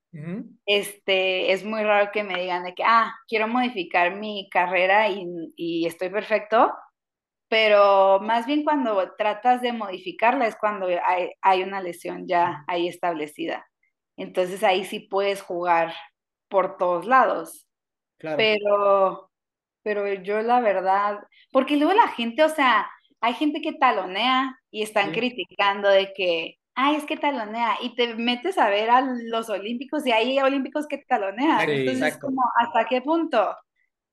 Este, es muy raro que me digan de que, ah, quiero modificar mi carrera y, y estoy perfecto, pero más bien cuando tratas de modificarla es cuando hay, hay una lesión ya ahí establecida. Entonces ahí sí puedes jugar por todos lados. Claro. Pero, pero yo la verdad, porque luego la gente, o sea, hay gente que talonea y están Sí. criticando de que, ay, es que talonea, y te metes a ver a los olímpicos y hay olímpicos que talonean. Sí, Entonces, como, ¿hasta qué punto?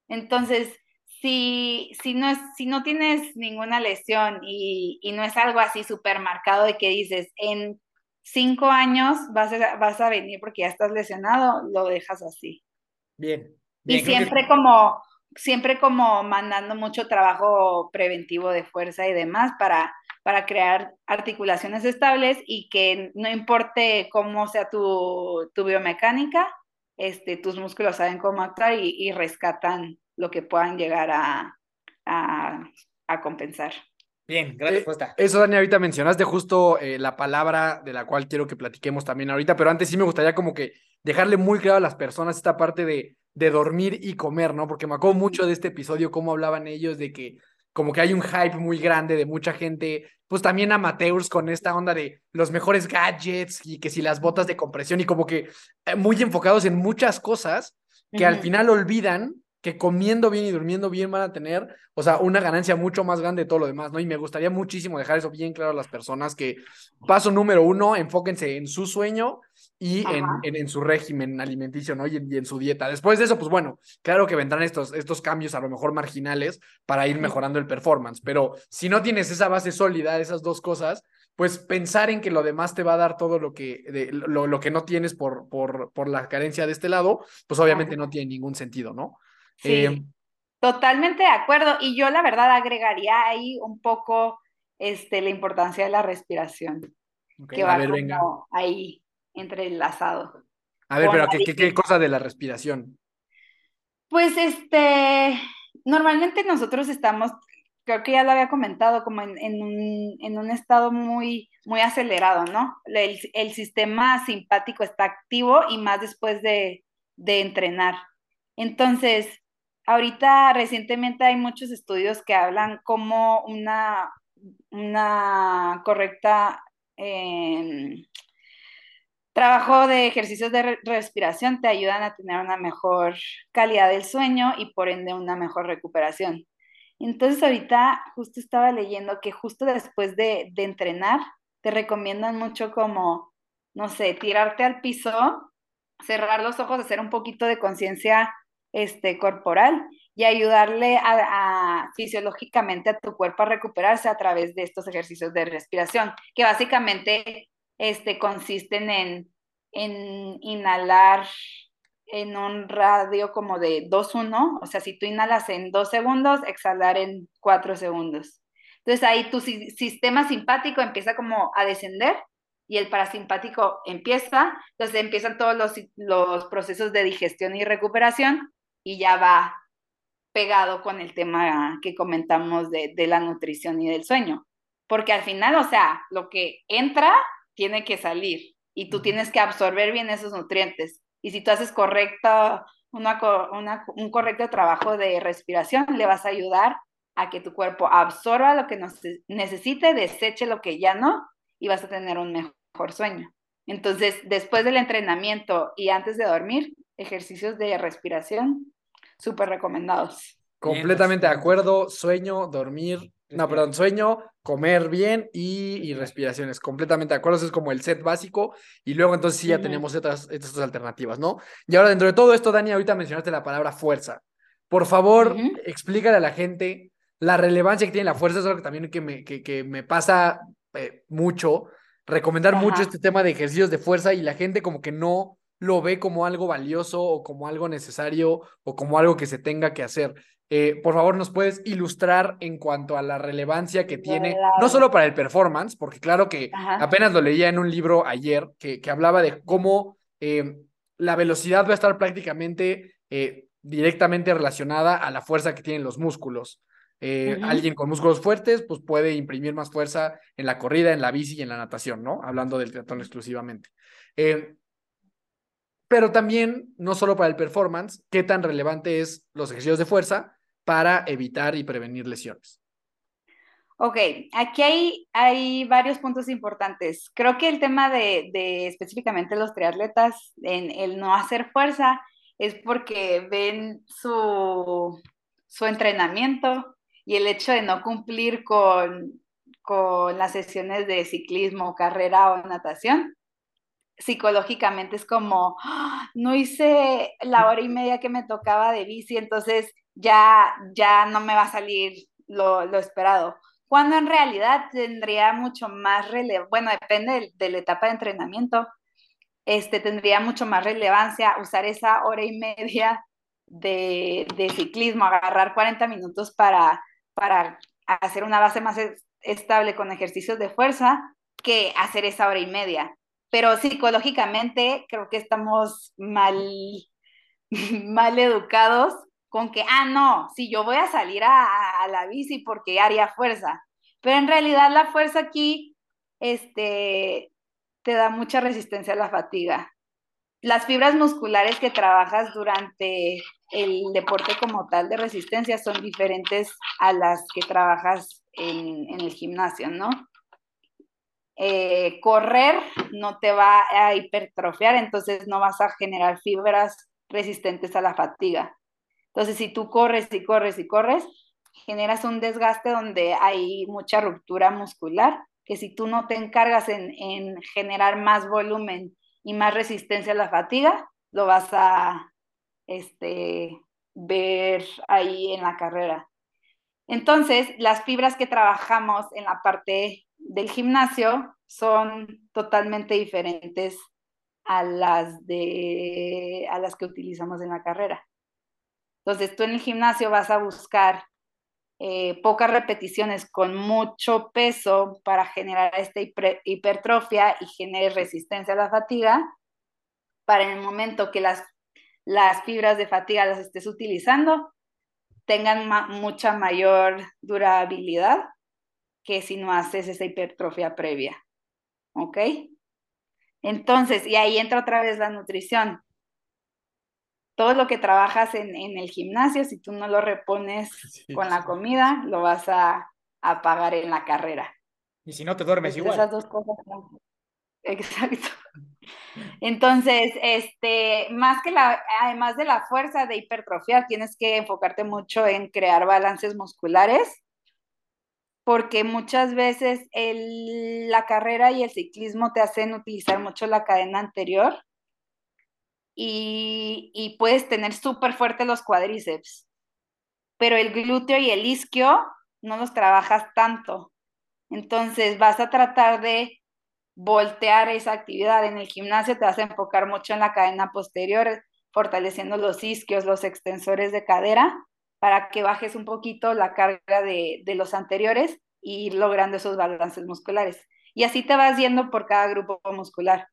Entonces, si, si no es, si no tienes ninguna lesión y, y no es algo así súper marcado de que dices, en cinco años vas a, vas a venir porque ya estás lesionado, lo dejas así. Bien. Y que- siempre como, siempre como mandando mucho trabajo preventivo de fuerza y demás para, para crear articulaciones estables y que no importe cómo sea tu, tu biomecánica, este, tus músculos saben cómo actuar y, y rescatan lo que puedan llegar a, a, a compensar. Bien, gran Eh, respuesta. Eso, Dani, ahorita mencionaste justo eh, la palabra de la cual quiero que platiquemos también ahorita, pero antes sí me gustaría como que dejarle muy claro a las personas esta parte de, de dormir y comer, ¿no? Porque me acuerdo mucho de este episodio, cómo hablaban ellos de que como que hay un hype muy grande de mucha gente, pues también amateurs con esta onda de los mejores gadgets y que si las botas de compresión y como que eh, muy enfocados en muchas cosas que al final olvidan que comiendo bien y durmiendo bien van a tener, o sea, una ganancia mucho más grande de todo lo demás, ¿no? Y me gustaría muchísimo dejar eso bien claro a las personas que, paso número uno, enfóquense en su sueño y en, en, en su régimen alimenticio, ¿no? Y en, y en su dieta. Después de eso, pues bueno, claro que vendrán estos, estos cambios a lo mejor marginales para ir mejorando el performance, pero si no tienes esa base sólida, esas dos cosas, pues pensar en que lo demás te va a dar todo lo que, de, lo, lo que no tienes por, por, por la carencia de este lado, pues obviamente no tiene ningún sentido, ¿no? Sí, Eh, totalmente de acuerdo. Y yo la verdad agregaría ahí un poco este, la importancia de la respiración, ok, que a va ver, como venga. ahí entrelazado. A ver, pero ¿qué, qué, qué cosa de la respiración? Pues este, normalmente nosotros estamos, creo que ya lo había comentado, como en, en un, en un estado muy, muy acelerado, ¿no? El, el sistema simpático está activo y más después de, de entrenar. Entonces, ahorita recientemente hay muchos estudios que hablan como una, una correcta em, trabajo de ejercicios de re- respiración te ayudan a tener una mejor calidad del sueño y por ende una mejor recuperación. Entonces ahorita justo estaba leyendo que justo después de, de entrenar te recomiendan mucho como, no sé, tirarte al piso, cerrar los ojos, hacer un poquito de conciencia este, corporal y ayudarle a, fisiológicamente a tu cuerpo a recuperarse a través de estos ejercicios de respiración, que básicamente este, consisten en, en inhalar en un radio como de 2-1, o sea, si tú inhalas en 2 segundos, exhalar en 4 segundos. Entonces ahí tu si sistema simpático empieza como a descender y el parasimpático empieza, entonces empiezan todos los, los procesos de digestión y recuperación y ya va pegado con el tema que comentamos de, de la nutrición y del sueño. Porque al final, o sea, lo que entra tiene que salir y tú tienes que absorber bien esos nutrientes. Y si tú haces correcto, una, una, un correcto trabajo de respiración, le vas a ayudar a que tu cuerpo absorba lo que necesite, deseche lo que ya no, y vas a tener un mejor sueño. Entonces, después del entrenamiento y antes de dormir, ejercicios de respiración súper recomendados. Completamente de acuerdo, sueño, dormir, no, perdón, sueño, comer bien y, y, respiraciones. Completamente de acuerdo, eso es como el set básico. Y luego entonces sí ya uh -huh. tenemos estas, estas alternativas, ¿no? Y ahora dentro de todo esto, Dani, ahorita mencionaste la palabra fuerza. Por favor, uh -huh. explícale a la gente la relevancia que tiene la fuerza, es algo que también que me, que, que me pasa eh, mucho, recomendar Ajá. mucho este tema de ejercicios de fuerza y la gente como que no lo ve como algo valioso o como algo necesario o como algo que se tenga que hacer. Eh, por favor, ¿nos puedes ilustrar en cuanto a la relevancia que tiene, claro. no solo para el performance, porque claro que Ajá. apenas lo leía en un libro ayer que, que hablaba de cómo eh, la velocidad va a estar prácticamente eh, directamente relacionada a la fuerza que tienen los músculos. Eh, alguien con músculos fuertes, pues puede imprimir más fuerza en la corrida, en la bici y en la natación, ¿no? Hablando del triatlón exclusivamente. Eh, pero también, no solo para el performance, qué tan relevante es los ejercicios de fuerza para evitar y prevenir lesiones. Ok, aquí hay, hay varios puntos importantes. Creo que el tema de, de específicamente los triatletas en el no hacer fuerza es porque ven su, su entrenamiento y el hecho de no cumplir con, con las sesiones de ciclismo, carrera o natación, psicológicamente es como, ¡Ah! no hice la hora y media que me tocaba de bici, entonces ya, ya no me va a salir lo, lo esperado. Cuando en realidad tendría mucho más relevancia, bueno, depende de, la etapa de entrenamiento, este, tendría mucho más relevancia usar esa hora y media de, de ciclismo, agarrar 40 minutos para, para hacer una base más estable con ejercicios de fuerza que hacer esa hora y media pero psicológicamente creo que estamos mal, mal educados con que, ah, no, si yo voy a salir a, a, la bici porque haría fuerza, pero en realidad la fuerza aquí, este, te da mucha resistencia a la fatiga. Las fibras musculares que trabajas durante el deporte como tal de resistencia son diferentes a las que trabajas en, en el gimnasio, ¿no? Eh, correr no te va a hipertrofiar, entonces no vas a generar fibras resistentes a la fatiga. Entonces, si tú corres y corres y corres, generas un desgaste donde hay mucha ruptura muscular, que si tú no te encargas en, en generar más volumen y más resistencia a la fatiga, lo vas a este, ver ahí en la carrera. Entonces, las fibras que trabajamos en la parte del gimnasio son totalmente diferentes a las, de, a las que utilizamos en la carrera. Entonces, tú en el gimnasio vas a buscar eh, pocas repeticiones con mucho peso para generar esta hipertrofia y genere resistencia a la fatiga, para en el momento que las, las fibras de fatiga las estés utilizando, tengan mucha mayor durabilidad que si no haces esa hipertrofia previa. ¿Ok? Entonces, y ahí entra otra vez la nutrición. Todo lo que trabajas en, el gimnasio, si tú no lo repones con la comida, lo vas a, a, pagar en la carrera. Y si no te duermes igual. Esas dos cosas. Exacto. Entonces, este, más que la, además de la fuerza de hipertrofiar, tienes que enfocarte mucho en crear balances musculares porque muchas veces la carrera y el ciclismo te hacen utilizar mucho la cadena anterior y, puedes tener súper fuertes los cuádriceps, pero el glúteo y el isquio no los trabajas tanto. Entonces vas a tratar de voltear esa actividad. En el gimnasio te vas a enfocar mucho en la cadena posterior, fortaleciendo los isquios, los extensores de cadera, para que bajes un poquito la carga de, los anteriores y ir logrando esos balances musculares. Y así te vas yendo por cada grupo muscular.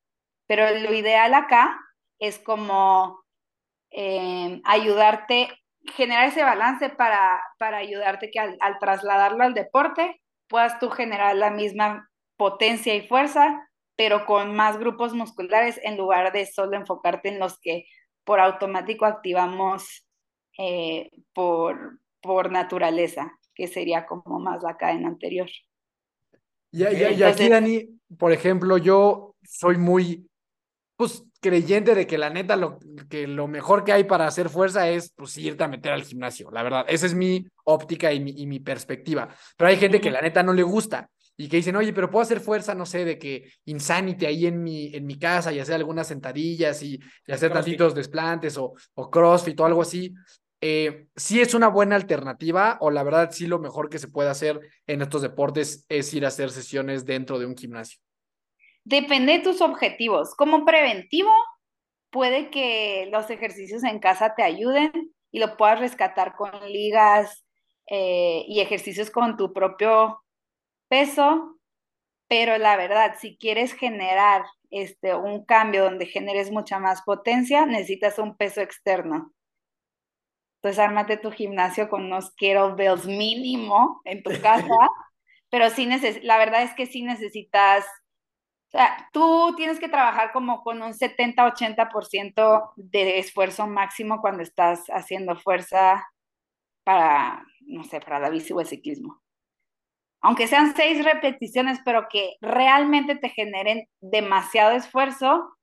Pero lo ideal acá es como eh, ayudarte, generar ese balance para, para ayudarte que al, al, trasladarlo al deporte puedas tú generar la misma potencia y fuerza, pero con más grupos musculares en lugar de solo enfocarte en los que por automático activamos eh, por, por naturaleza, que sería como más la cadena anterior. Y, aquí, Dani, por ejemplo, yo soy muy, pues, creyente de que la neta, lo, que lo mejor que hay para hacer fuerza es, pues, irte a meter al gimnasio, la verdad. Esa es mi óptica y mi, y mi perspectiva. Pero hay gente que la neta no le gusta y que dicen, oye, pero puedo hacer fuerza, no sé, de que Insanity ahí en mi, en mi casa y hacer algunas sentadillas y, y hacer tantitos desplantes o, o crossfit o algo así eh, sí es una buena alternativa o la verdad sí lo mejor que se puede hacer en estos deportes es ir a hacer sesiones dentro de un gimnasio? Depende de tus objetivos. Como preventivo, puede que los ejercicios en casa te ayuden y lo puedas rescatar con ligas eh, y ejercicios con tu propio peso, pero la verdad, si quieres generar este, un cambio donde generes mucha más potencia, necesitas un peso externo Entonces, ármate tu gimnasio con unos kettlebells mínimo en tu casa, pero sí, la verdad es que sí necesitas, o sea, tú tienes que trabajar como con un 70-80% de esfuerzo máximo cuando estás haciendo fuerza para, no sé, para la bici o el ciclismo. Aunque sean seis repeticiones, pero que realmente te generen demasiado esfuerzo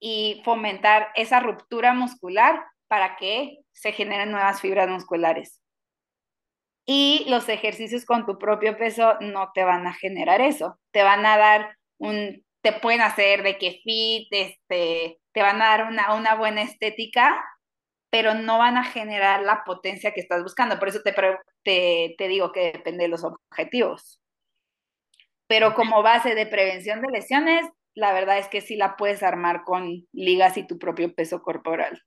y fomentar esa ruptura muscular para que se generen nuevas fibras musculares. Y los ejercicios con tu propio peso no te van a generar eso. Te van a dar un, te pueden hacer de que fit, este, te van a dar una, buena estética, pero no van a generar la potencia que estás buscando. Por eso te, te, te digo que depende de los objetivos. Pero como base de prevención de lesiones, la verdad es que sí la puedes armar con ligas y tu propio peso corporal.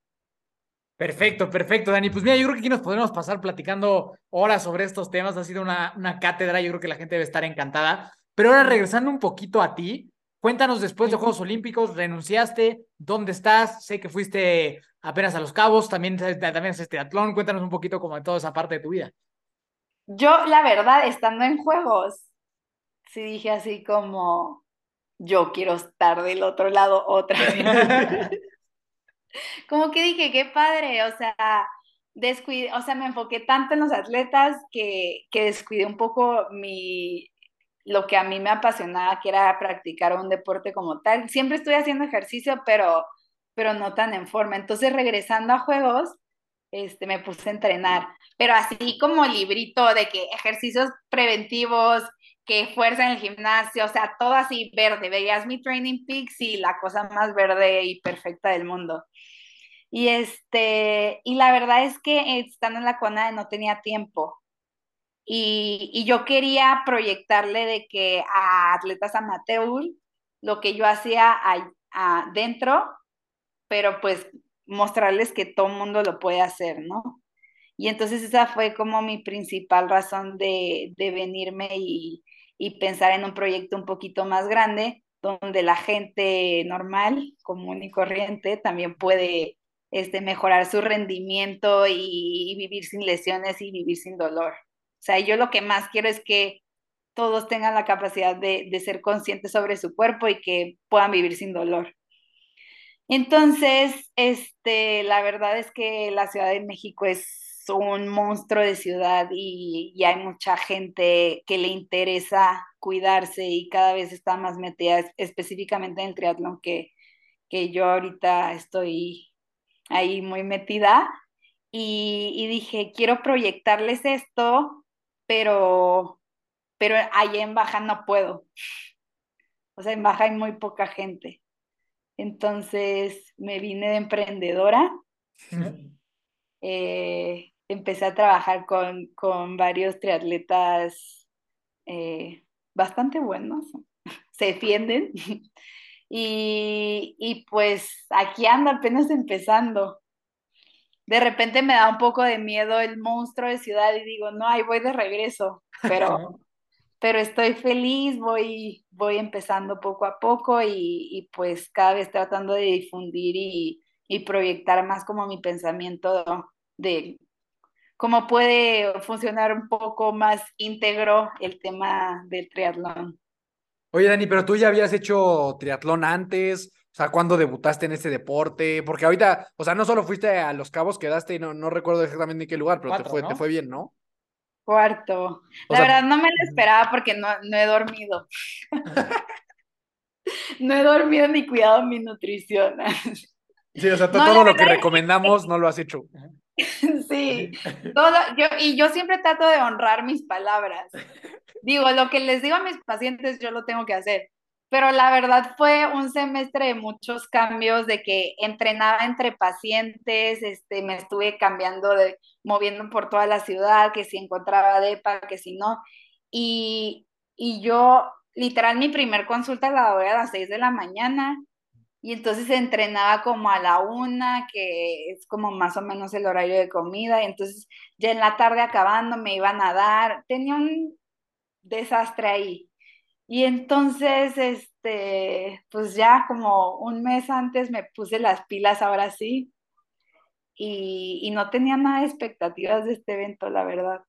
Perfecto, perfecto, Dani. Pues mira, yo creo que aquí nos podemos pasar platicando horas sobre estos temas. Ha sido una, una cátedra, yo creo que la gente debe estar encantada. Pero ahora regresando un poquito a ti, cuéntanos después de Juegos Olímpicos, renunciaste, ¿dónde estás? Sé que fuiste apenas a Los Cabos, también, también haces teatlón. Cuéntanos un poquito como de toda esa parte de tu vida. Yo, la verdad, estando en Juegos, sí dije así como, yo quiero estar del otro lado otra vez. como que dije, qué padre, o sea, descuidé, o sea, me enfoqué tanto en los atletas que, que descuidé un poco mi, lo que a mí me apasionaba, que era practicar un deporte como tal. Siempre estoy haciendo ejercicio, pero, pero no tan en forma. Entonces, regresando a juegos, este, me puse a entrenar, pero así como librito de que ejercicios preventivos, que fuerza en el gimnasio, o sea, todo así verde. Veías mi Training Peaks y la cosa más verde y perfecta del mundo. Y este, y la verdad es que estando en la CONADE no tenía tiempo. Y, y yo quería proyectarle de que a atletas amateur lo que yo hacía adentro, pero pues mostrarles que todo mundo lo puede hacer, ¿no? Y entonces esa fue como mi principal razón de, de venirme y, y pensar en un proyecto un poquito más grande, donde la gente normal, común y corriente, también puede este, mejorar su rendimiento y, vivir sin lesiones y vivir sin dolor. O sea, yo lo que más quiero es que todos tengan la capacidad de, de ser conscientes sobre su cuerpo y que puedan vivir sin dolor. Entonces, este, la verdad es que la Ciudad de México es un monstruo de ciudad y, hay mucha gente que le interesa cuidarse y cada vez está más metida específicamente en el triatlón que, que yo ahorita estoy ahí muy metida y, dije, quiero proyectarles esto, pero, pero ahí en Baja no puedo. O sea, en Baja hay muy poca gente. Entonces me vine de emprendedora. eh, empecé a trabajar con, con varios triatletas eh, bastante buenos, se defienden. Y, y, pues aquí ando apenas empezando. De repente me da un poco de miedo el monstruo de ciudad y digo, no, ahí voy de regreso, pero, pero estoy feliz, voy, voy empezando poco a poco y, y pues cada vez tratando de difundir y, y proyectar más como mi pensamiento de cómo puede funcionar un poco más íntegro el tema del triatlón. Oye, Dani, pero tú ya habías hecho triatlón antes, o sea, ¿cuándo debutaste en ese deporte? Porque ahorita, o sea, no solo fuiste a Los Cabos, quedaste y no, no recuerdo exactamente en qué lugar, pero te, fue, te fue bien, ¿no? Cuarto. La verdad no me lo esperaba porque no, no he dormido. no he dormido ni cuidado mi nutrición. sí, o sea, todo lo que recomendamos no lo has hecho. Sí, todo, yo, y yo siempre trato de honrar mis palabras. Digo, lo que les digo a mis pacientes, yo lo tengo que hacer. Pero la verdad fue un semestre de muchos cambios, de que entrenaba entre pacientes, este, me estuve cambiando, de, moviendo por toda la ciudad, que si encontraba DEPA, que si no. Y, y yo, literal, mi primer consulta la doy a las 6 de la mañana y entonces entrenaba como a la una, que es como más o menos el horario de comida, y entonces ya en la tarde acabando me iban a dar, tenía un desastre ahí. Y entonces, este, pues ya como un mes antes me puse las pilas ahora sí. y, y no tenía nada de expectativas de este evento, la verdad.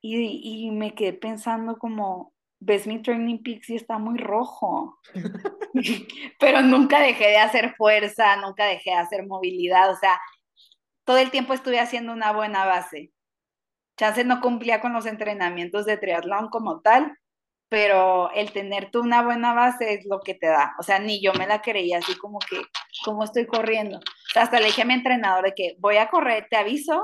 Y, y me quedé pensando como, ves mi Training Peaks y está muy rojo. Pero nunca dejé de hacer fuerza, nunca dejé de hacer movilidad, o sea, todo el tiempo estuve haciendo una buena base. Chance no cumplía con los entrenamientos de triatlón como tal, pero el tener tú una buena base es lo que te da. O sea, ni yo me la creía así como que, como estoy corriendo. O sea, hasta le dije a mi entrenador de que voy a correr, te aviso,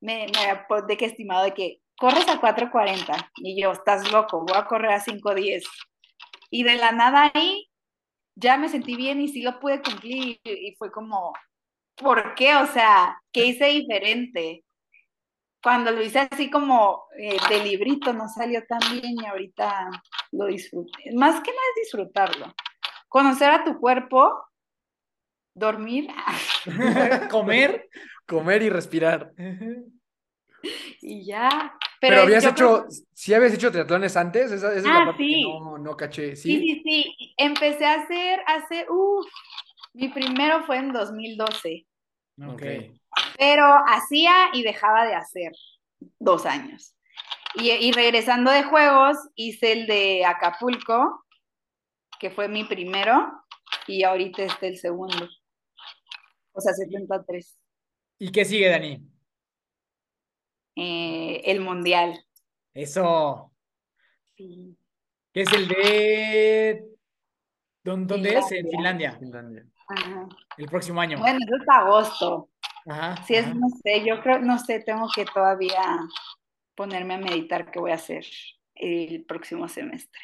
me, me de que estimado de que corres a 4.40 y yo, estás loco, voy a correr a 5.10. Y de la nada ahí ya me sentí bien y sí lo pude cumplir y fue como, ¿por qué? O sea, ¿qué hice diferente? Cuando lo hice así como eh, de librito no salió tan bien y ahorita lo disfruté. Más que nada es disfrutarlo. Conocer a tu cuerpo, dormir, comer, comer y respirar. y ya. Pero, habías hecho, ¿sí habías hecho triatlones antes? Esa, esa es la Ah, parte sí. que no, no caché. Sí, ¿Sí? sí, sí. Empecé a hacer hace, uff, mi primero fue en 2012, Ok. pero hacía y dejaba de hacer dos años. Y, y regresando de juegos, hice el de Acapulco, que fue mi primero, y ahorita este el segundo. O sea, 73. ¿Y qué sigue, Dani? Eh, el mundial. Eso. Sí. ¿Qué es el de... ¿Dónde, dónde es? En Finlandia. Finlandia. Ajá. El próximo año. Bueno, eso es agosto. Ajá. Si es, ajá. no sé, yo creo, no sé, tengo que todavía ponerme a meditar qué voy a hacer el próximo semestre.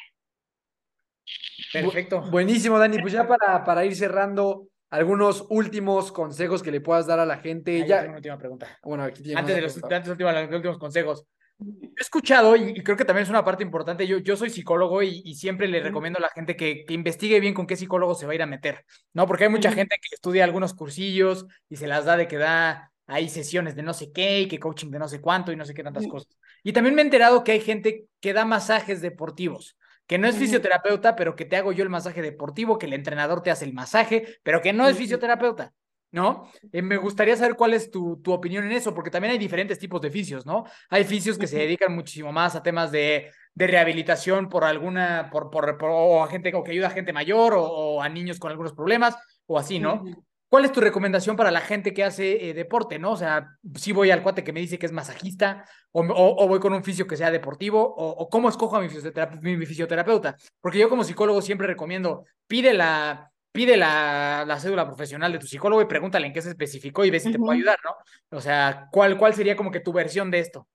Perfecto. Bu- buenísimo, Dani. Pues ya para, para ir cerrando, algunos últimos consejos que le puedas dar a la gente. Ah, ya, tengo una última pregunta. bueno, aquí tiene Antes de los, antes últimos, los últimos consejos. He escuchado, y creo que también es una parte importante, yo, yo soy psicólogo y, y siempre le recomiendo a la gente que, que investigue bien con qué psicólogo se va a ir a meter, ¿no? Porque hay mucha gente que estudia algunos cursillos y se las da de que da ahí sesiones de no sé qué y que coaching de no sé cuánto y no sé qué tantas cosas. Y también me he enterado que hay gente que da masajes deportivos, que no es fisioterapeuta, pero que te hago yo el masaje deportivo, que el entrenador te hace el masaje, pero que no es fisioterapeuta. ¿No? Eh, me gustaría saber cuál es tu, tu opinión en eso, porque también hay diferentes tipos de fisios, ¿no? Hay fisios que se dedican muchísimo más a temas de, de rehabilitación por alguna, por, por, por- o a gente o que ayuda a gente mayor o, o a niños con algunos problemas o así, ¿no? ¿Cuál es tu recomendación para la gente que hace eh, deporte, no? O sea, si voy al cuate que me dice que es masajista o, o, o voy con un fisio que sea deportivo o, o cómo escojo a mi, fisiotera- mi- mi fisioterapeuta. Porque yo como psicólogo siempre recomiendo, pide la, pide la, la cédula profesional de tu psicólogo y pregúntale en qué se especificó y ve si te puede ayudar, ¿no? O sea, ¿cuál, cuál sería como que tu versión de esto?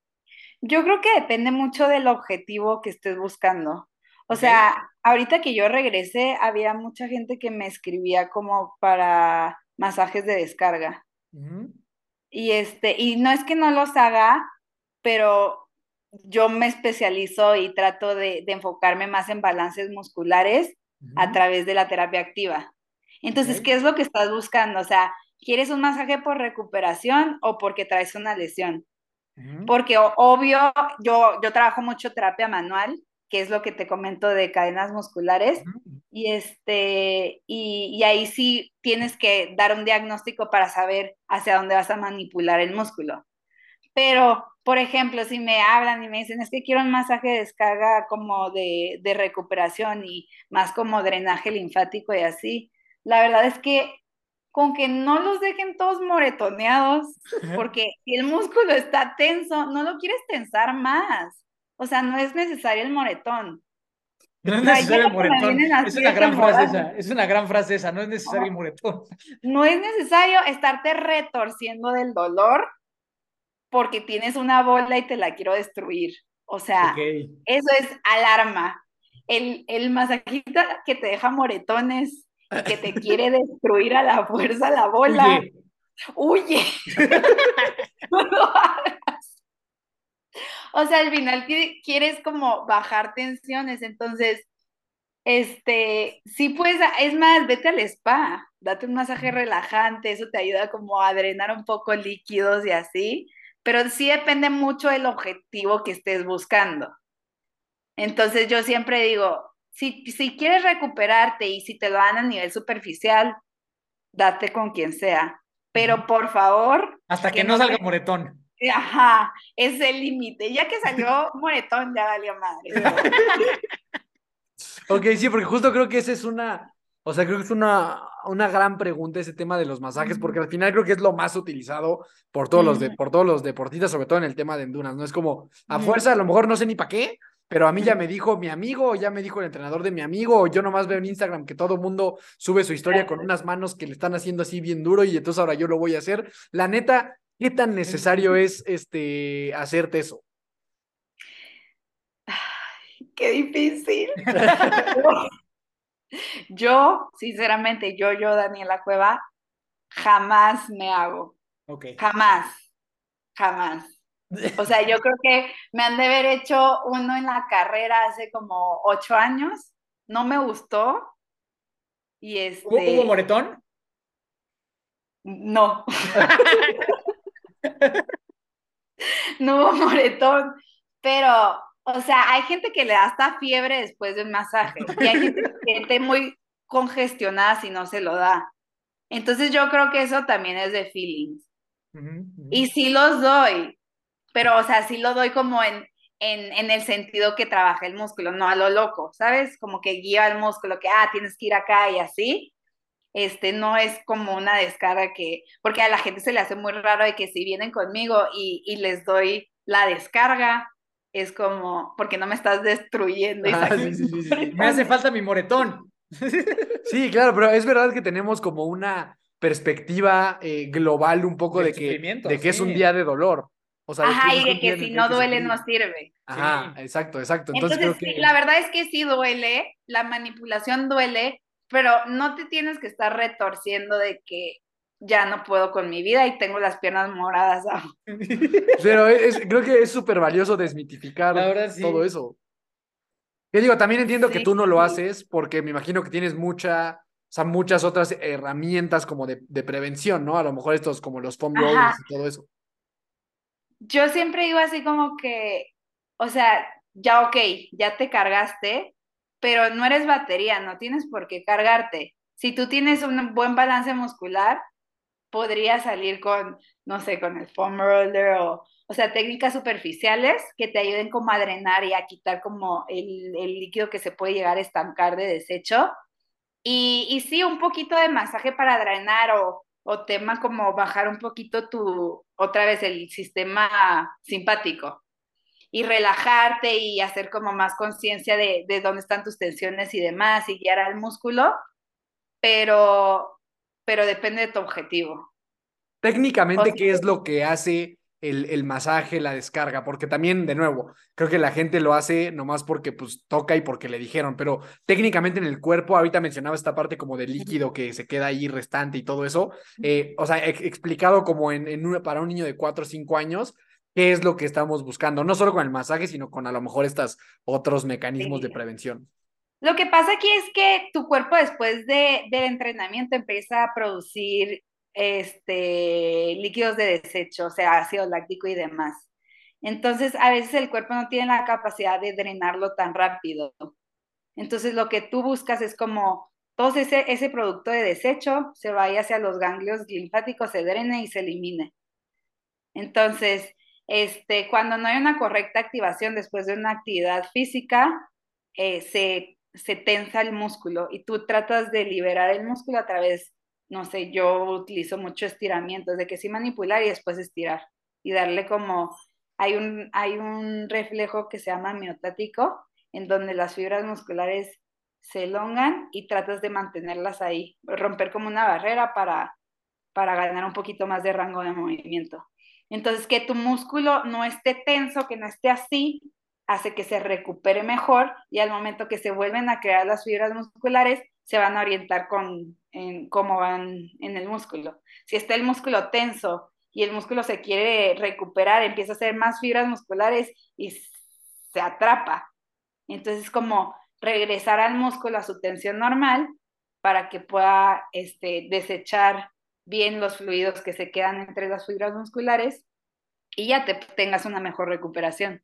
Yo creo que depende mucho del objetivo que estés buscando. O sea, ahorita que yo regresé, había mucha gente que me escribía como para masajes de descarga. Y este, y no es que no los haga, pero yo me especializo y trato de, de enfocarme más en balances musculares a través de la terapia activa. Entonces. ¿qué es lo que estás buscando? O sea, ¿quieres un masaje por recuperación o porque traes una lesión? Porque obvio, yo, yo trabajo mucho terapia manual, que es lo que te comento de cadenas musculares, y, este, y, y ahí sí tienes que dar un diagnóstico para saber hacia dónde vas a manipular el músculo. Pero, por ejemplo, si me hablan y me dicen, es que quiero un masaje de descarga como de, de recuperación y más como drenaje linfático y así, la verdad es que con que no los dejen todos moretoneados, porque si el músculo está tenso, no lo quieres tensar más. O sea, no es necesario el moretón. No es necesario el moretón. Es una gran frase esa. Es una gran frase esa. No es necesario el moretón. No es necesario estarte retorciendo del dolor porque tienes una bola y te la quiero destruir. O sea, eso es alarma. El, el masajista que te deja moretones y que te quiere destruir a la fuerza la bola, huye. No lo hagas. O sea, al final qui- quieres como bajar tensiones, entonces, este, sí pues, es más, vete al spa, date un masaje relajante, eso te ayuda como a drenar un poco líquidos y así, pero sí depende mucho del objetivo que estés buscando. Entonces yo siempre digo, si, si quieres recuperarte y si te lo dan a nivel superficial, date con quien sea. pero por favor. Hasta que, no salga moretón. Ajá, es el límite. Ya que salió moretón, ya valió madre. ok, sí, porque justo creo que esa es una, o sea, creo que es una, una gran pregunta ese tema de los masajes, porque al final creo que es lo más utilizado por todos, los, de, por todos los deportistas, sobre todo en el tema de endurance, ¿no? Es como, a fuerza, a lo mejor no sé ni para qué, pero a mí ya me dijo mi amigo, ya me dijo el entrenador de mi amigo, o yo nomás veo en Instagram que todo mundo sube su historia con unas manos que le están haciendo así bien duro y entonces ahora yo lo voy a hacer. La neta, ¿qué tan necesario es este hacerte eso? qué difícil. yo, sinceramente, yo, yo, Daniela Cueva, jamás me hago. Ok. Jamás, jamás. O sea, yo creo que me han de haber hecho uno en la carrera hace como ocho años. No me gustó. Y este... ¿Hubo, moretón? No. no hubo moretón. Pero, o sea, hay gente que le da hasta fiebre después de un masaje. Y hay gente que se siente muy congestionada si no se lo da. Entonces yo creo que eso también es de feelings. Y sí los doy, pero, o sea, sí lo doy como en, en, en, el sentido que trabaja el músculo, no a lo loco, ¿sabes? Como que guía el músculo, que, ah, tienes que ir acá y así. Este, no es como una descarga que, porque a la gente se le hace muy raro de que si vienen conmigo y, y les doy la descarga, es como, porque no me estás destruyendo. Ah, sí, sí, sí, me hace falta mi moretón. Sí, claro, pero es verdad que tenemos como una perspectiva eh, global un poco de, que, de que es un día de dolor. Ajá, y de que si no duele no sirve. Ajá, exacto, exacto. Entonces, la verdad es que sí duele, la manipulación duele, pero no te tienes que estar retorciendo de que ya no puedo con mi vida y tengo las piernas moradas. pero creo que es súper valioso desmitificar todo eso. Yo digo, también entiendo que tú no lo haces porque me imagino que tienes mucha, o sea, muchas otras herramientas como de, prevención, ¿no? A lo mejor estos como los foam rollers y todo eso yo siempre digo así como que, o sea, ya ok, ya te cargaste, pero no eres batería, no tienes por qué cargarte. Si tú tienes un buen balance muscular, podría salir con, no sé, con el foam roller o, o sea, técnicas superficiales que te ayuden como a drenar y a quitar como el, el líquido que se puede llegar a estancar de desecho. Y, y sí, un poquito de masaje para drenar o, o tema como bajar un poquito tu, otra vez el sistema simpático y relajarte y hacer como más conciencia de, de, dónde están tus tensiones y demás y guiar al músculo, pero, pero depende de tu objetivo. Técnicamente, ¿qué es lo que hace el, el, masaje, la descarga, porque también, de nuevo, creo que la gente lo hace nomás porque pues toca y porque le dijeron, pero técnicamente en el cuerpo, ahorita mencionaba esta parte como de líquido que se queda ahí restante y todo eso, eh, o sea, explicado como en, en para un niño de 4 o 5 años, qué es lo que estamos buscando, no solo con el masaje, sino con a lo mejor estos otros mecanismos de prevención. Lo que pasa aquí es que tu cuerpo después de, del entrenamiento empieza a producir este, líquidos de desecho, o sea, ácido láctico y demás. Entonces, a veces el cuerpo no tiene la capacidad de drenarlo tan rápido. Entonces, lo que tú buscas es como todo ese, ese producto de desecho se vaya hacia los ganglios linfáticos, se drene y se elimine. Entonces, este, cuando no hay una correcta activación después de una actividad física, eh, se, se tensa el músculo y tú tratas de liberar el músculo a través no sé, yo utilizo mucho estiramientos, de que sí manipular y después estirar y darle como, hay un, hay un reflejo que se llama miotático, en donde las fibras musculares se elongan y tratas de mantenerlas ahí, romper como una barrera para, para ganar un poquito más de rango de movimiento. Entonces, que tu músculo no esté tenso, que no esté así, hace que se recupere mejor y al momento que se vuelven a crear las fibras musculares, se van a orientar con en cómo van en el músculo. Si está el músculo tenso y el músculo se quiere recuperar, empieza a hacer más fibras musculares y se atrapa. Entonces, es como regresar al músculo a su tensión normal para que pueda este, desechar bien los fluidos que se quedan entre las fibras musculares y ya te tengas una mejor recuperación.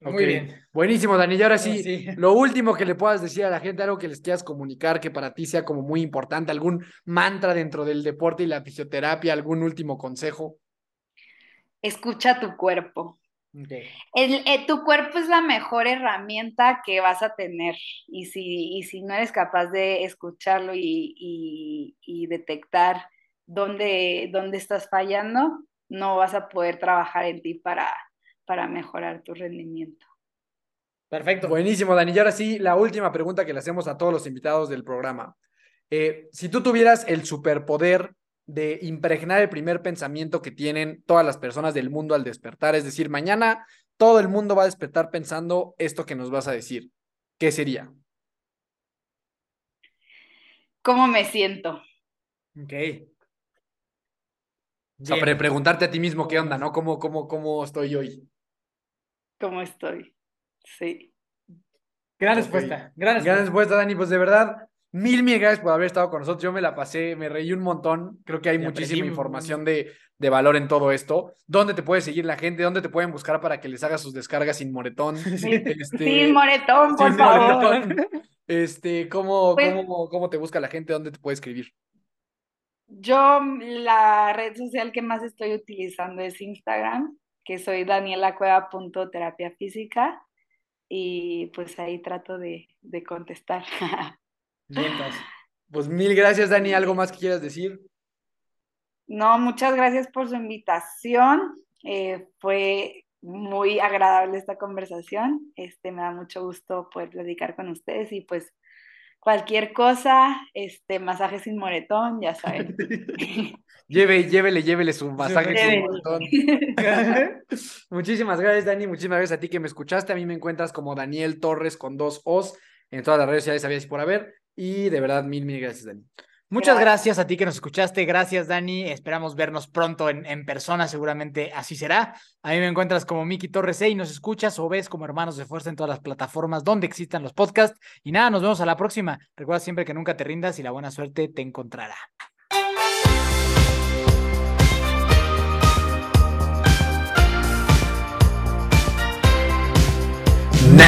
Muy Ok, bien. Buenísimo, Dani. Y ahora sí, Ahora sí. lo último que le puedas decir a la gente, algo que les quieras comunicar que para ti sea como muy importante, algún mantra dentro del deporte y la fisioterapia, algún último consejo. Escucha tu cuerpo. El- eh, tu cuerpo es la mejor herramienta que vas a tener y si, y si no eres capaz de escucharlo y, y- y detectar dónde, dónde estás fallando, no vas a poder trabajar en ti para, para mejorar tu rendimiento. Perfecto. Buenísimo, Dani. Y ahora sí, la última pregunta que le hacemos a todos los invitados del programa. Eh, si tú tuvieras el superpoder de impregnar el primer pensamiento que tienen todas las personas del mundo al despertar, es decir, mañana todo el mundo va a despertar pensando esto que nos vas a decir, ¿qué sería? ¿Cómo me siento? Ok. O sea, Bien. pre- preguntarte a ti mismo qué onda, ¿no? ¿Cómo, cómo, cómo estoy hoy? ¿Cómo estoy? Sí. Gran respuesta. Gran Gran respuesta. Dani. Pues de verdad, mil, mil gracias por haber estado con nosotros. Yo me la pasé, me reí un montón. Creo que hay Y muchísima aprendí información de, de valor en todo esto. ¿Dónde te puede seguir la gente? ¿Dónde te pueden buscar para que les hagas sus descargas sin moretón? Este, Sin moretón, por sin favor. moretón. Este, ¿cómo, Pues- cómo, cómo te busca la gente? ¿Dónde te puede escribir? Yo la red social que más estoy utilizando es Instagram, que soy danielacueva.terapia física y pues ahí trato de, de contestar. Vientos. Pues mil gracias, Dani. ¿Algo más que quieras decir? No, muchas gracias por su invitación. Eh, fue muy agradable esta conversación. Este, me da mucho gusto poder platicar con ustedes y pues cualquier cosa, este, masaje sin moretón, ya saben. Lleve, llévele, llévele su masaje. Muchísimas gracias, Dani. Muchísimas gracias a ti que me escuchaste. A mí me encuentras como Daniel Torres con dos O's en todas las redes sociales, sabías por haber. Y de verdad, mil, mil gracias, Dani. Muchas Gracias. gracias a ti que nos escuchaste. Gracias, Dani. Esperamos vernos pronto en, en persona. Seguramente así será. A mí me encuentras como Miki Torres C y nos escuchas o ves como Hermanos de Fuerza en todas las plataformas donde existan los podcasts. Y nada, nos vemos a la próxima. Recuerda siempre que nunca te rindas y la buena suerte te encontrará.